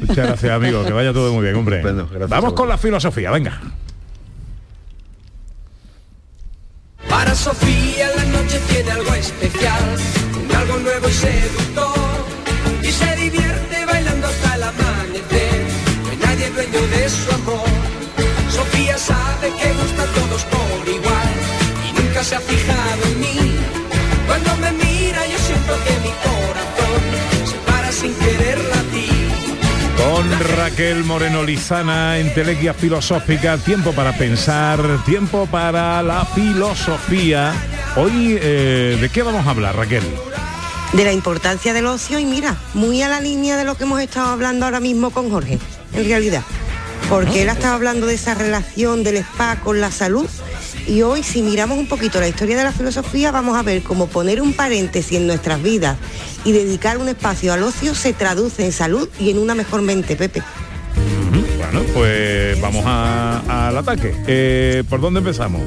Muchas gracias, amigo. Que vaya todo muy bien, hombre. Vamos con la filosofía, venga. Para Sofía la noche tiene algo especial, algo nuevo y seductor. Y se divierte se ha fijado en mí. Cuando me mira yo siento que mi corazón se para sin querer latir. Con Raquel Moreno Lizana en Telequia Filosófica, tiempo para pensar, tiempo para la filosofía. Hoy, eh, ¿de qué vamos a hablar, Raquel? de la importancia del ocio y mira, muy a la línea de lo que hemos estado hablando ahora mismo con Jorge, en realidad. Porque él ha estado hablando de esa relación del spa con la salud y hoy si miramos un poquito la historia de la filosofía vamos a ver cómo poner un paréntesis en nuestras vidas y dedicar un espacio al ocio se traduce en salud y en una mejor mente, Pepe. Bueno, pues vamos al ataque. Eh, ¿Por dónde empezamos?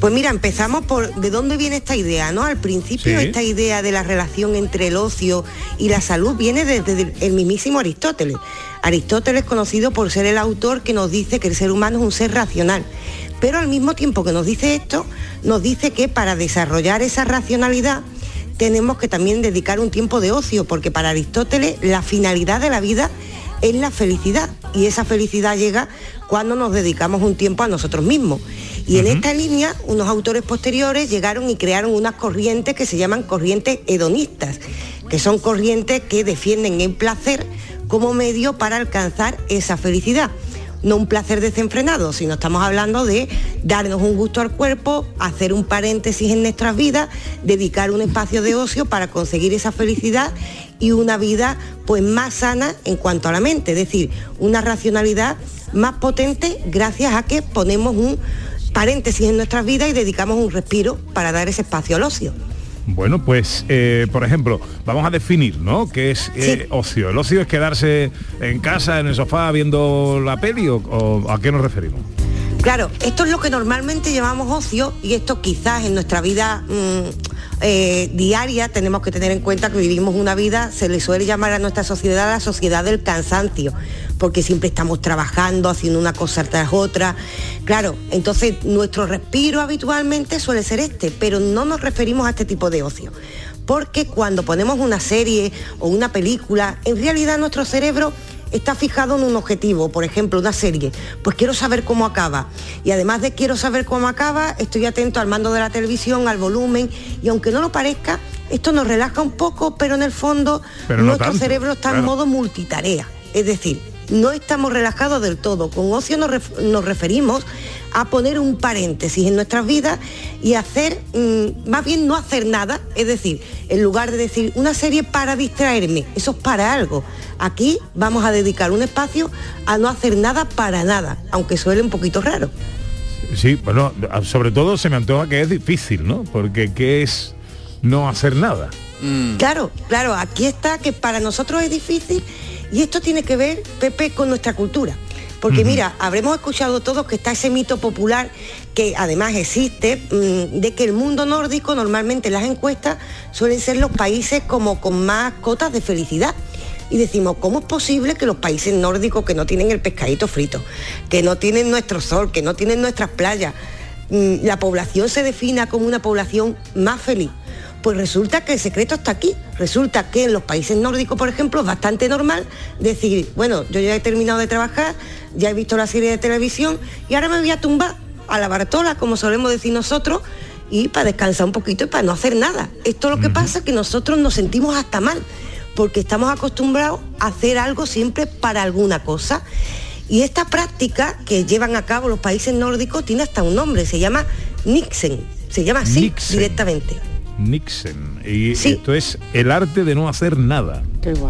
Pues mira, empezamos por de dónde viene esta idea, ¿no? Al principio Sí. esta idea de la relación entre el ocio y la salud viene desde el- el mismísimo Aristóteles. Aristóteles conocido por ser el autor que nos dice que el ser humano es un ser racional. Pero al mismo tiempo que nos dice esto, nos dice que para desarrollar esa racionalidad tenemos que también dedicar un tiempo de ocio, porque para Aristóteles la finalidad de la vida es la felicidad y esa felicidad llega cuando nos dedicamos un tiempo a nosotros mismos. Y en esta línea, unos autores posteriores llegaron y crearon unas corrientes que se llaman corrientes hedonistas, que son corrientes que defienden el placer como medio para alcanzar esa felicidad. No un placer desenfrenado, sino estamos hablando de darnos un gusto al cuerpo, hacer un paréntesis en nuestras vidas, dedicar un espacio de ocio para conseguir esa felicidad y una vida pues más sana en cuanto a la mente, es decir, una racionalidad más potente gracias a que ponemos un paréntesis en nuestras vidas y dedicamos un respiro para dar ese espacio al ocio. Bueno, pues, eh, por ejemplo, vamos a definir, ¿no? ¿Qué es eh, ocio? ¿El ocio es quedarse en casa, en el sofá, viendo la peli o, o a qué nos referimos? Claro, esto es lo que normalmente llamamos ocio y esto quizás en nuestra vida mm, eh, diaria tenemos que tener en cuenta que vivimos una vida, se le suele llamar a nuestra sociedad la sociedad del cansancio, porque siempre estamos trabajando, haciendo una cosa tras otra. Claro, entonces nuestro respiro habitualmente suele ser este, pero no nos referimos a este tipo de ocio. Porque cuando ponemos una serie o una película, en realidad nuestro cerebro está fijado en un objetivo, por ejemplo, una serie, pues quiero saber cómo acaba. Y además de quiero saber cómo acaba, estoy atento al mando de la televisión, al volumen, y aunque no lo parezca, esto nos relaja un poco, pero en el fondo Pero no nuestro tanto, cerebro está en modo multitarea. Es decir, no estamos relajados del todo. Con ocio nos, ref- nos referimos a poner un paréntesis en nuestras vidas y hacer, mm, más bien no hacer nada, es decir, en lugar de decir una serie para distraerme, eso es para algo. Aquí vamos a dedicar un espacio a no hacer nada para nada, aunque suele un poquito raro. Sí, bueno, sobre todo se me antoja que es difícil, ¿no? Porque ¿qué es no hacer nada? Claro, claro, aquí está que para nosotros es difícil y esto tiene que ver, Pepe, con nuestra cultura. Porque mira, habremos escuchado todos que está ese mito popular que además existe, mm, de que el mundo nórdico normalmente en las encuestas suelen ser los países como con más cotas de felicidad. Y decimos, ¿cómo es posible que los países nórdicos que no tienen el pescadito frito, que no tienen nuestro sol, que no tienen nuestras playas, mm, la población se defina como una población más feliz? Pues resulta que el secreto está aquí. Resulta que en los países nórdicos, por ejemplo, es bastante normal decir, bueno, yo ya he terminado de trabajar, ya he visto la serie de televisión y ahora me voy a tumbar a la bartola, como solemos decir nosotros, y para descansar un poquito y para no hacer nada. Esto lo que pasa es que nosotros nos sentimos hasta mal, porque estamos acostumbrados a hacer algo siempre para alguna cosa. Y esta práctica que llevan a cabo los países nórdicos tiene hasta un nombre, se llama Nixen, se llama así Nixen. directamente. Nixon. Y esto es el arte de no hacer nada.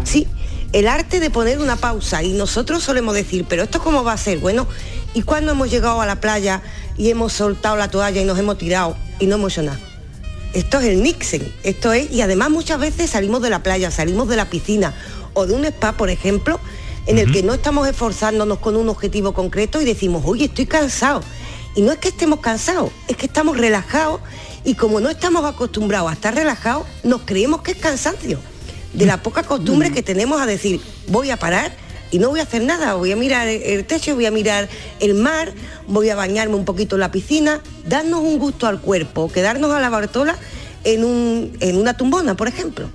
Sí, el arte de poner una pausa y nosotros solemos decir, pero esto cómo va a ser, bueno, y cuando hemos llegado a la playa y hemos soltado la toalla y nos hemos tirado y no hemos hecho nada. Esto es el Nixon, esto es, y además muchas veces salimos de la playa, salimos de la piscina o de un spa, por ejemplo, en el que no estamos esforzándonos con un objetivo concreto y decimos, oye, estoy cansado. Y no es que estemos cansados, es que estamos relajados y como no estamos acostumbrados a estar relajados, nos creemos que es cansancio. De la poca costumbre que tenemos a decir, voy a parar y no voy a hacer nada, voy a mirar el- techo, voy a mirar el mar, voy a bañarme un poquito en la piscina, darnos un gusto al cuerpo, quedarnos a la bartola en, un, en una tumbona, por ejemplo.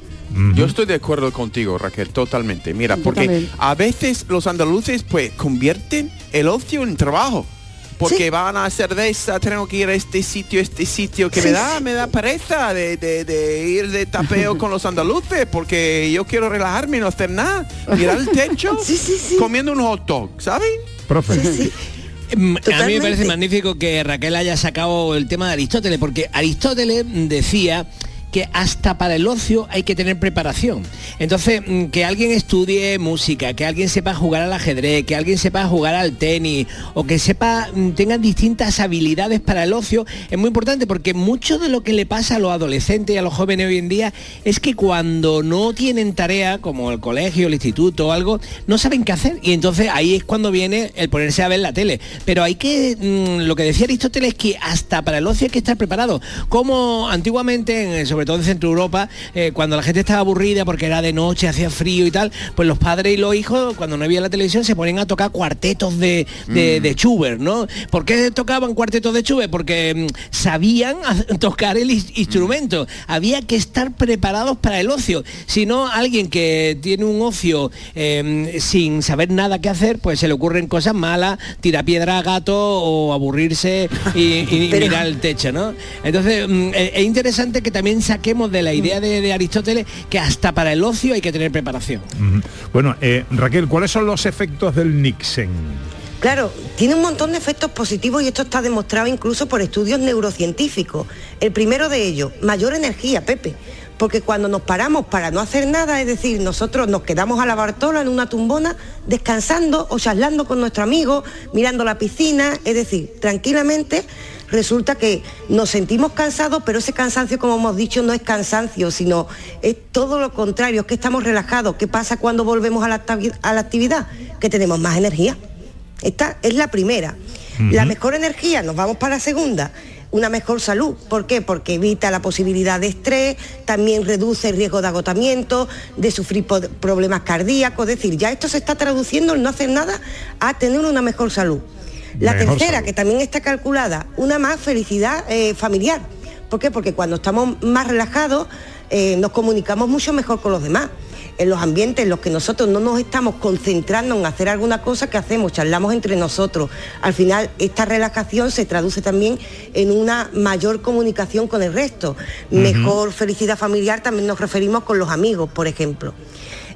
Yo estoy de acuerdo contigo, Raquel, totalmente. Mira, porque a veces los andaluces pues convierten el ocio en trabajo. Porque van a hacer de esta, tengo que ir a este sitio, este sitio, que Sí, me da, sí. me da pereza de, de- de ir de tapeo con los andaluces, porque yo quiero relajarme y no hacer nada. Mirar el techo, comiendo un hot dog, ¿sabes? Profe. Mm, A mí me parece magnífico que Raquel haya sacado el tema de Aristóteles, porque Aristóteles decía que hasta para el ocio hay que tener preparación. Entonces, mm, que alguien estudie música, que alguien sepa jugar al ajedrez, que alguien sepa jugar al tenis o que sepa, mm, tengan distintas habilidades para el ocio, es muy importante porque mucho de lo que le pasa a los adolescentes y a los jóvenes hoy en día es que cuando no tienen tarea, como el colegio, el instituto o algo, no saben qué hacer. Y entonces ahí es cuando viene el ponerse a ver la tele. Pero hay que, mm, lo que decía Aristóteles, que hasta para el ocio hay que estar preparado. Como antiguamente, en- sobre todo en Centro Europa, eh, cuando la gente estaba aburrida porque era de noche, hacía frío y tal, pues los padres y los hijos, cuando no había la televisión, se ponían a tocar cuartetos de, de, Mm. de Schubert, ¿no? ¿Por qué tocaban cuartetos de Schubert? Porque mm, sabían tocar el ins- instrumento. Había que estar preparados para el ocio. Si no, alguien que tiene un ocio eh, sin saber nada que hacer, pues se le ocurren cosas malas, tira piedra a gato o aburrirse y, y mirar el techo, ¿no? Entonces, mm, eh, es interesante que también saquemos de la idea de, de Aristóteles que hasta para el ocio hay que tener preparación. Bueno, eh, Raquel, ¿cuáles son los efectos del Nixon? Claro, tiene un montón de efectos positivos y esto está demostrado incluso por estudios neurocientíficos. El primero de ellos, mayor energía, Pepe. Porque cuando nos paramos para no hacer nada, es decir, nosotros nos quedamos a la Bartola en una tumbona, descansando o charlando con nuestro amigo, mirando la piscina, es decir, tranquilamente, resulta que nos sentimos cansados, pero ese cansancio, como hemos dicho, no es cansancio, sino es todo lo contrario, es que estamos relajados. ¿Qué pasa cuando volvemos a la, actavi- a la actividad? Que tenemos más energía. Esta es la primera. La mejor energía, nos vamos para la segunda. Una mejor salud. ¿Por qué? Porque evita la posibilidad de estrés, también reduce el riesgo de agotamiento, de sufrir problemas cardíacos. Es decir, ya esto se está traduciendo en no hacer nada a tener una mejor salud. La Mejor tercera, salud. que también está calculada, una más felicidad eh, familiar. ¿Por qué? Porque cuando estamos más relajados eh, nos comunicamos mucho mejor con los demás. En los ambientes en los que nosotros no nos estamos concentrando en hacer alguna cosa que hacemos, charlamos entre nosotros. Al final esta relajación se traduce también en una mayor comunicación con el resto. Mejor felicidad familiar también nos referimos con los amigos, por ejemplo.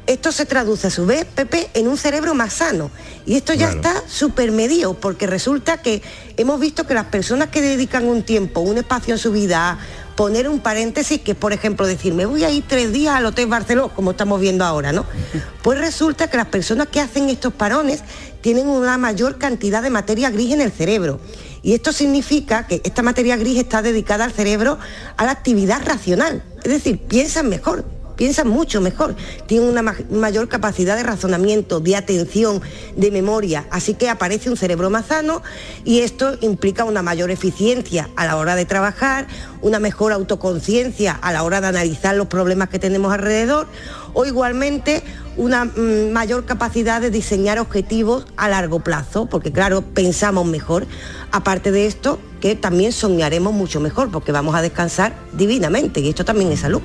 Esto se traduce a su vez, Pepe, en un cerebro más sano. Y esto ya Claro. está súper medido, porque resulta que hemos visto que las personas que dedican un tiempo, un espacio en su vida a poner un paréntesis, que es, por ejemplo decir, me voy a ir tres días al Hotel Barceló, como estamos viendo ahora, ¿no? Pues resulta que las personas que hacen estos parones tienen una mayor cantidad de materia gris en el cerebro. Y esto significa que esta materia gris está dedicada al cerebro a la actividad racional. Es decir, piensan mejor, piensan mucho mejor, tienen una ma- mayor capacidad de razonamiento, de atención, de memoria, así que aparece un cerebro más sano y esto implica una mayor eficiencia a la hora de trabajar, una mejor autoconciencia a la hora de analizar los problemas que tenemos alrededor o igualmente una mm, mayor capacidad de diseñar objetivos a largo plazo, porque claro, pensamos mejor. Aparte de esto, que también soñaremos mucho mejor, porque vamos a descansar divinamente y esto también es salud.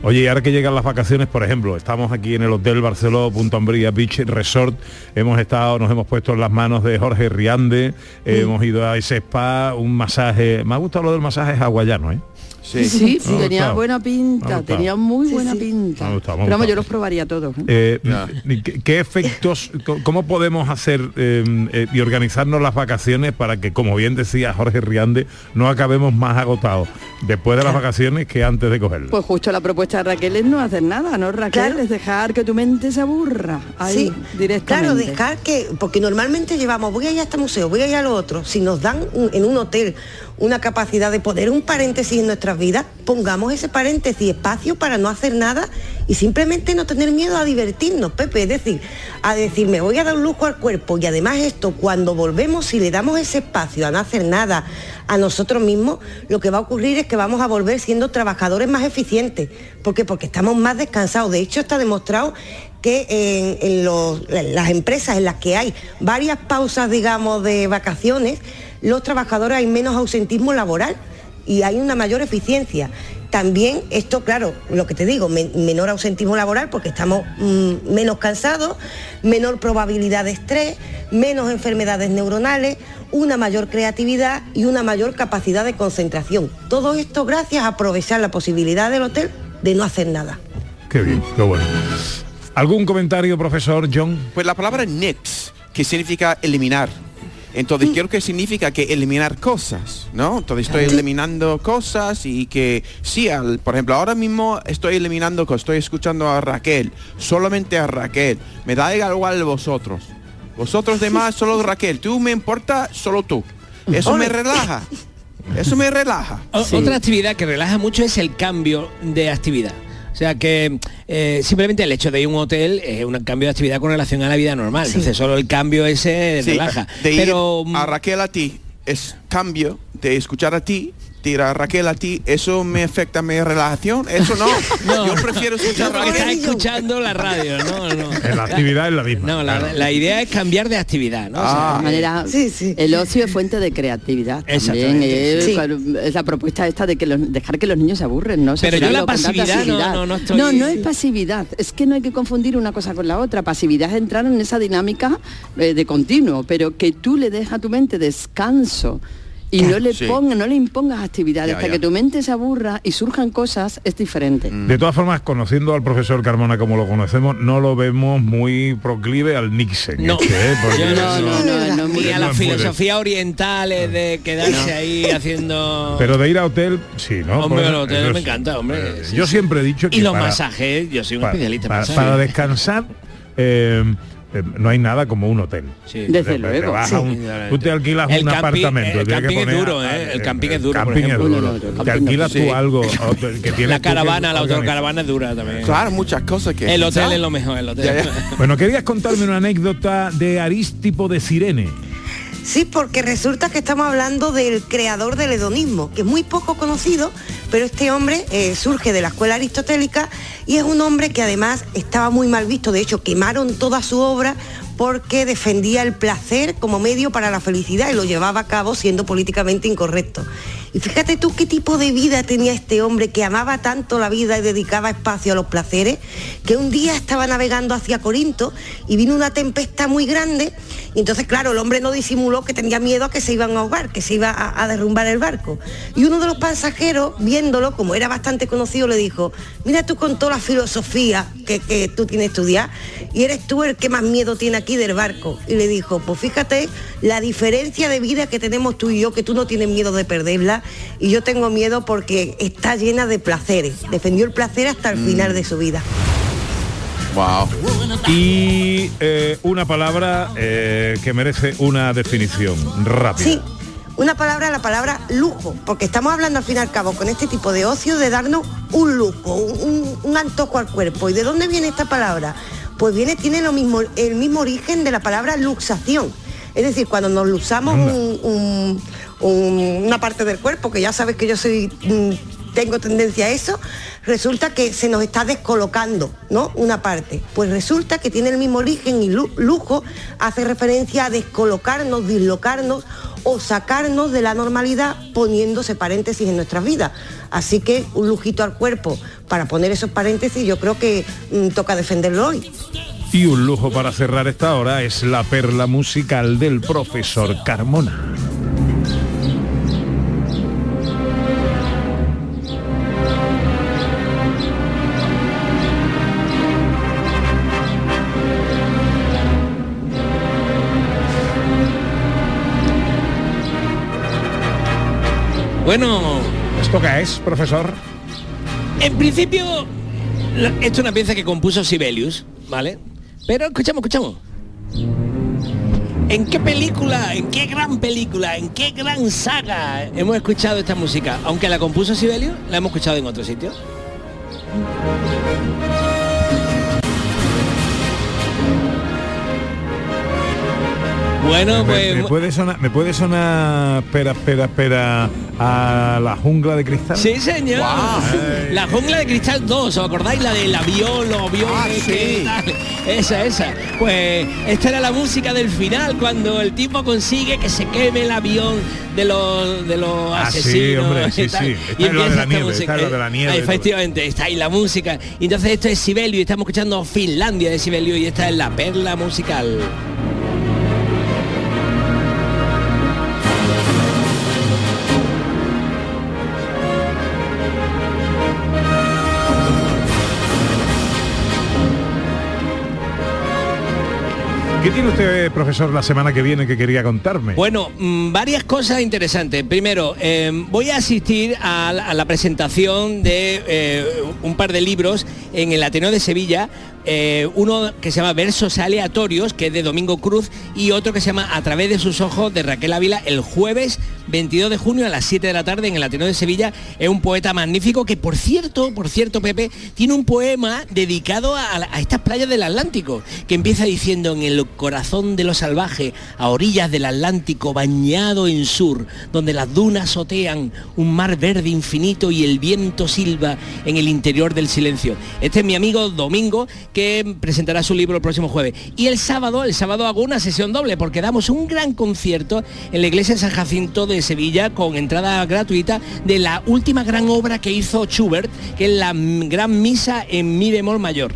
Oye, y ahora que llegan las vacaciones, por ejemplo, estamos aquí en el Hotel Barceló, Punta Umbría Beach Resort, hemos estado, nos hemos puesto en las manos de Jorge Riande, eh, hemos ido a ese spa, un masaje, me ha gustado lo del masaje hawaiano, ¿eh? Sí, sí, ha tenía buena pinta, tenía muy buena pinta. Me ha gustado, me ha Pero vamos, yo los probaría todos. ¿eh? Eh, ¿qué, qué efectos, cómo podemos hacer eh, eh, y organizarnos las vacaciones para que, como bien decía Jorge Riande, no acabemos más agotados después de las vacaciones que antes de cogerlas? Pues justo la propuesta de Raquel es no hacer nada, ¿no, Raquel? Es dejar que tu mente se aburra. Ahí, Sí, directamente. Claro, dejar que, porque normalmente llevamos, voy a ir a este museo, voy a ir a lo otro. Si nos dan un- en un hotel una capacidad de poner un paréntesis en nuestras vidas, pongamos ese paréntesis, espacio para no hacer nada y simplemente no tener miedo a divertirnos, Pepe. Es decir, a decir, me voy a dar un lujo al cuerpo y además esto, cuando volvemos, si le damos ese espacio a no hacer nada a nosotros mismos, lo que va a ocurrir es que vamos a volver siendo trabajadores más eficientes. ¿Por qué? Porque estamos más descansados. De hecho, está demostrado que en, los- las empresas en las que hay varias pausas, digamos, de vacaciones, los trabajadores hay menos ausentismo laboral y hay una mayor eficiencia. También esto, claro, lo que te digo, men- menor ausentismo laboral porque estamos mm, menos cansados, menor probabilidad de estrés, menos enfermedades neuronales, una mayor creatividad y una mayor capacidad de concentración. Todo esto gracias a aprovechar la posibilidad del hotel de no hacer nada. Qué bien, qué bueno. ¿Algún comentario, profesor John? Pues la palabra nix, que significa eliminar, Entonces, quiero que significa que eliminar cosas, ¿no? Entonces estoy eliminando cosas y que sí, al- por ejemplo, ahora mismo estoy eliminando cosas, estoy escuchando a Raquel, solamente a Raquel. Me da igual vosotros. Vosotros demás, solo Raquel. Tú me importa, solo tú. Eso me relaja. Eso me relaja. O- Otra actividad que relaja mucho es el cambio de actividad. O sea que eh, simplemente el hecho de ir a un hotel es un cambio de actividad con relación a la vida normal. Entonces solo el cambio ese Sí, relaja. De ir Pero a Raquel a ti es cambio de escuchar a ti, de ir a Raquel a ti, eso me afecta mi relajación, eso no. Yo prefiero escuchar a porque estás escuchando la radio, no, no. La actividad es la misma. No, la, claro. la idea es cambiar de actividad, ¿no? O sea, de manera, el ocio es fuente de creatividad también. Exactamente, Es, sí. cual- es la propuesta esta de que los- dejar que los niños se aburren, ¿no? O sea, Pero yo la pasividad no- no- no estoy- No, no es pasividad. Es que no hay que confundir una cosa con la otra. Pasividad es entrar en esa dinámica eh, de continuo, pero que tú le des a tu mente descanso. Y no le Sí. pongas, no le impongas actividades Ya, hasta ya. que tu mente se aburra y surjan cosas, es diferente. De todas formas, conociendo al profesor Carmona como lo conocemos, no lo vemos muy proclive al Nixon. No. este, ¿eh? No, no, no, no, ni a no las puede. filosofías orientales de quedarse ahí haciendo... Pero de ir a hotel, sí, ¿no? Hombre, hoteles eso me encanta, hombre. eh, Sí, yo sí. siempre he dicho que Y los para- masajes, yo soy un para, especialista en para- masajes. para descansar eh, eh, no hay nada como un hotel. Sí. Te- Desde te luego, sí. a un- tú te alquilas El un camping- apartamento. el tienes que camping es duro, ¿eh? El camping es duro, por camping es duro. No, no, Te no. alquilas Sí. tú algo te- que tienes La caravana, la autocaravana es dura también. Claro, muchas cosas que... El hotel ¿sabes? es lo mejor, el hotel. Ya, ya. Bueno, querías contarme una anécdota de Arístipo de Cirene. Sí, porque resulta que estamos hablando del creador del hedonismo, que es muy poco conocido, pero este hombre eh, surge de la escuela aristotélica y es un hombre que además estaba muy mal visto. De hecho, quemaron toda su obra porque defendía el placer como medio para la felicidad y lo llevaba a cabo siendo políticamente incorrecto. Y fíjate tú qué tipo de vida tenía este hombre que amaba tanto la vida y dedicaba espacio a los placeres, que un día estaba navegando hacia Corinto y vino una tempestad muy grande y entonces, claro, el hombre no disimuló que tenía miedo a que se iban a ahogar, que se iba a, derrumbar el barco. Y uno de los pasajeros, viéndolo, como era bastante conocido, le dijo, mira tú con toda filosofía que, que tú tienes estudiar, y eres tú el que más miedo tiene aquí del barco. Y le dijo, pues fíjate la diferencia de vida que tenemos tú y yo, que tú no tienes miedo de perderla, y yo tengo miedo porque está llena de placeres. Defendió el placer hasta el final de su vida. Wow. Y eh, una palabra eh, que merece una definición rápida. Sí, una palabra, la palabra lujo, porque estamos hablando al fin y al cabo con este tipo de ocio de darnos un lujo, un, un antojo al cuerpo. ¿Y de dónde viene esta palabra? Pues viene, tiene lo mismo, el mismo origen de la palabra luxación. Es decir, cuando nos luxamos un- un- un- una parte del cuerpo, que ya sabes que yo soy mm, tengo tendencia a eso, resulta que se nos está descolocando, ¿no? Una parte. Pues resulta que tiene el mismo origen y lu- lujo hace referencia a descolocarnos, dislocarnos o sacarnos de la normalidad poniéndose paréntesis en nuestras vidas. Así que un lujito al cuerpo para poner esos paréntesis yo creo que mm, toca defenderlo hoy. Y un lujo para cerrar esta hora es la perla musical del profesor Carmona. Bueno, ¿Esto qué es, profesor? en principio, esto es una pieza que compuso Sibelius, ¿vale? Pero escuchamos, escuchamos. ¿En qué película, en qué gran película, en qué gran saga hemos escuchado esta música? Aunque la compuso Sibelius, la hemos escuchado en otro sitio. Bueno, Me- pues... me, puede sonar, me puede sonar, espera, espera, espera, a la jungla de cristal. Sí, señor. La jungla de cristal 2, ¿os acordáis? La del avión, los aviones, Ah, sí. Esa, esa. Pues esta era la música del final, cuando el tipo consigue que se queme el avión de los de los Ah, sí, asesinos. hombre, sí, y tal. empieza esta nieve, música. está en la de la nieve, Ah, Efectivamente, está ahí la música. Y entonces esto es Sibelio y estamos escuchando Finlandia de Sibelio y esta es la perla musical. ¿Qué tiene usted, profesor, la semana que viene que quería contarme? Bueno, mm, varias cosas interesantes. Primero, eh, voy a asistir a la, presentación de eh, un par de libros en el Ateneo de Sevilla. Eh, uno que se llama Versos Aleatorios, que es de Domingo Cruz, y otro que se llama A través de sus ojos, de Raquel Ávila, el jueves 22 de junio a las 7 de la tarde en el Ateneo de Sevilla. Es un poeta magnífico que, por cierto, por cierto, Pepe, tiene un poema dedicado a, estas playas del Atlántico, que empieza diciendo en el corazón de lo salvaje, a orillas del Atlántico, bañado en sur, donde las dunas sotean un mar verde infinito y el viento silba en el interior del silencio. Este es mi amigo Domingo, presentará su libro el próximo jueves. Y el sábado, el sábado hago una sesión doble, porque damos un gran concierto en la iglesia de San Jacinto de Sevilla con entrada gratuita de la última gran obra que hizo Schubert, que es la gran misa en mi bemol mayor.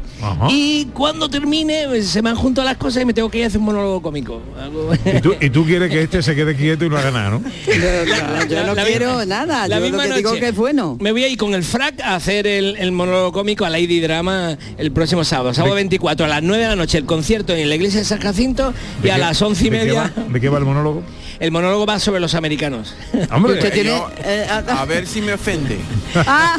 Y cuando termine, pues, se me han juntado las cosas y me tengo que ir a hacer un monólogo cómico. ¿Y tú, y tú quieres que este se quede quieto y no haga nada, ¿no? yo no la quiero misma- nada, la yo lo misma que digo noche. que es bueno. Me voy a ir con el frac a hacer el, el monólogo cómico a Lady Drama el próximo sábado, sábado 24 a las 9 de la noche el concierto en la iglesia de San Jacinto y ¿De a qué- las 11 y de qué media va- ¿De qué va el monólogo? El monólogo va sobre los americanos. Hombre, Usted tiene, yo- eh, A ver si me ofende. ah,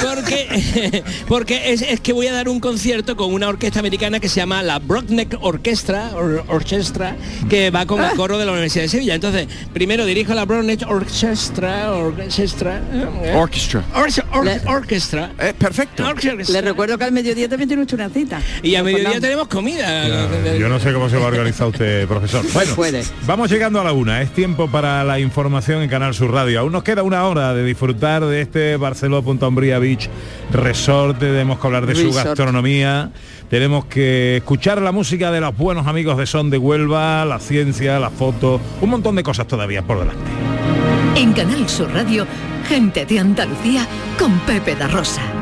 Porque, porque es, es que voy a dar un concierto con una orquesta americana que se llama la Brockneck Orchestra, or- Orchestra, que va con el coro de la Universidad de Sevilla. Entonces, primero dirijo la Brockneck Orchestra, Orchestra, ¿eh? Orchestra. Orche- or- Le- Orchestra. Eh, perfecto. Orchestra. le recuerdo que al mediodía también tiene usted una cita. Y a mediodía Fernando. tenemos comida. Ya, Yo no sé cómo se va a organizar usted, profesor. Bueno, Puede. vamos llegando a la una. Es tiempo para la información en Canal Sur Radio. Aún nos queda una hora de disfrutar de este Barceló Punta Umbría Beach Resort. Tenemos que hablar de su gastronomía. Tenemos que escuchar la música de los buenos amigos de Son de Huelva, la ciencia, la foto, un montón de cosas todavía por delante. En Canal Sur Radio, gente de Andalucía con Pepe da Rosa.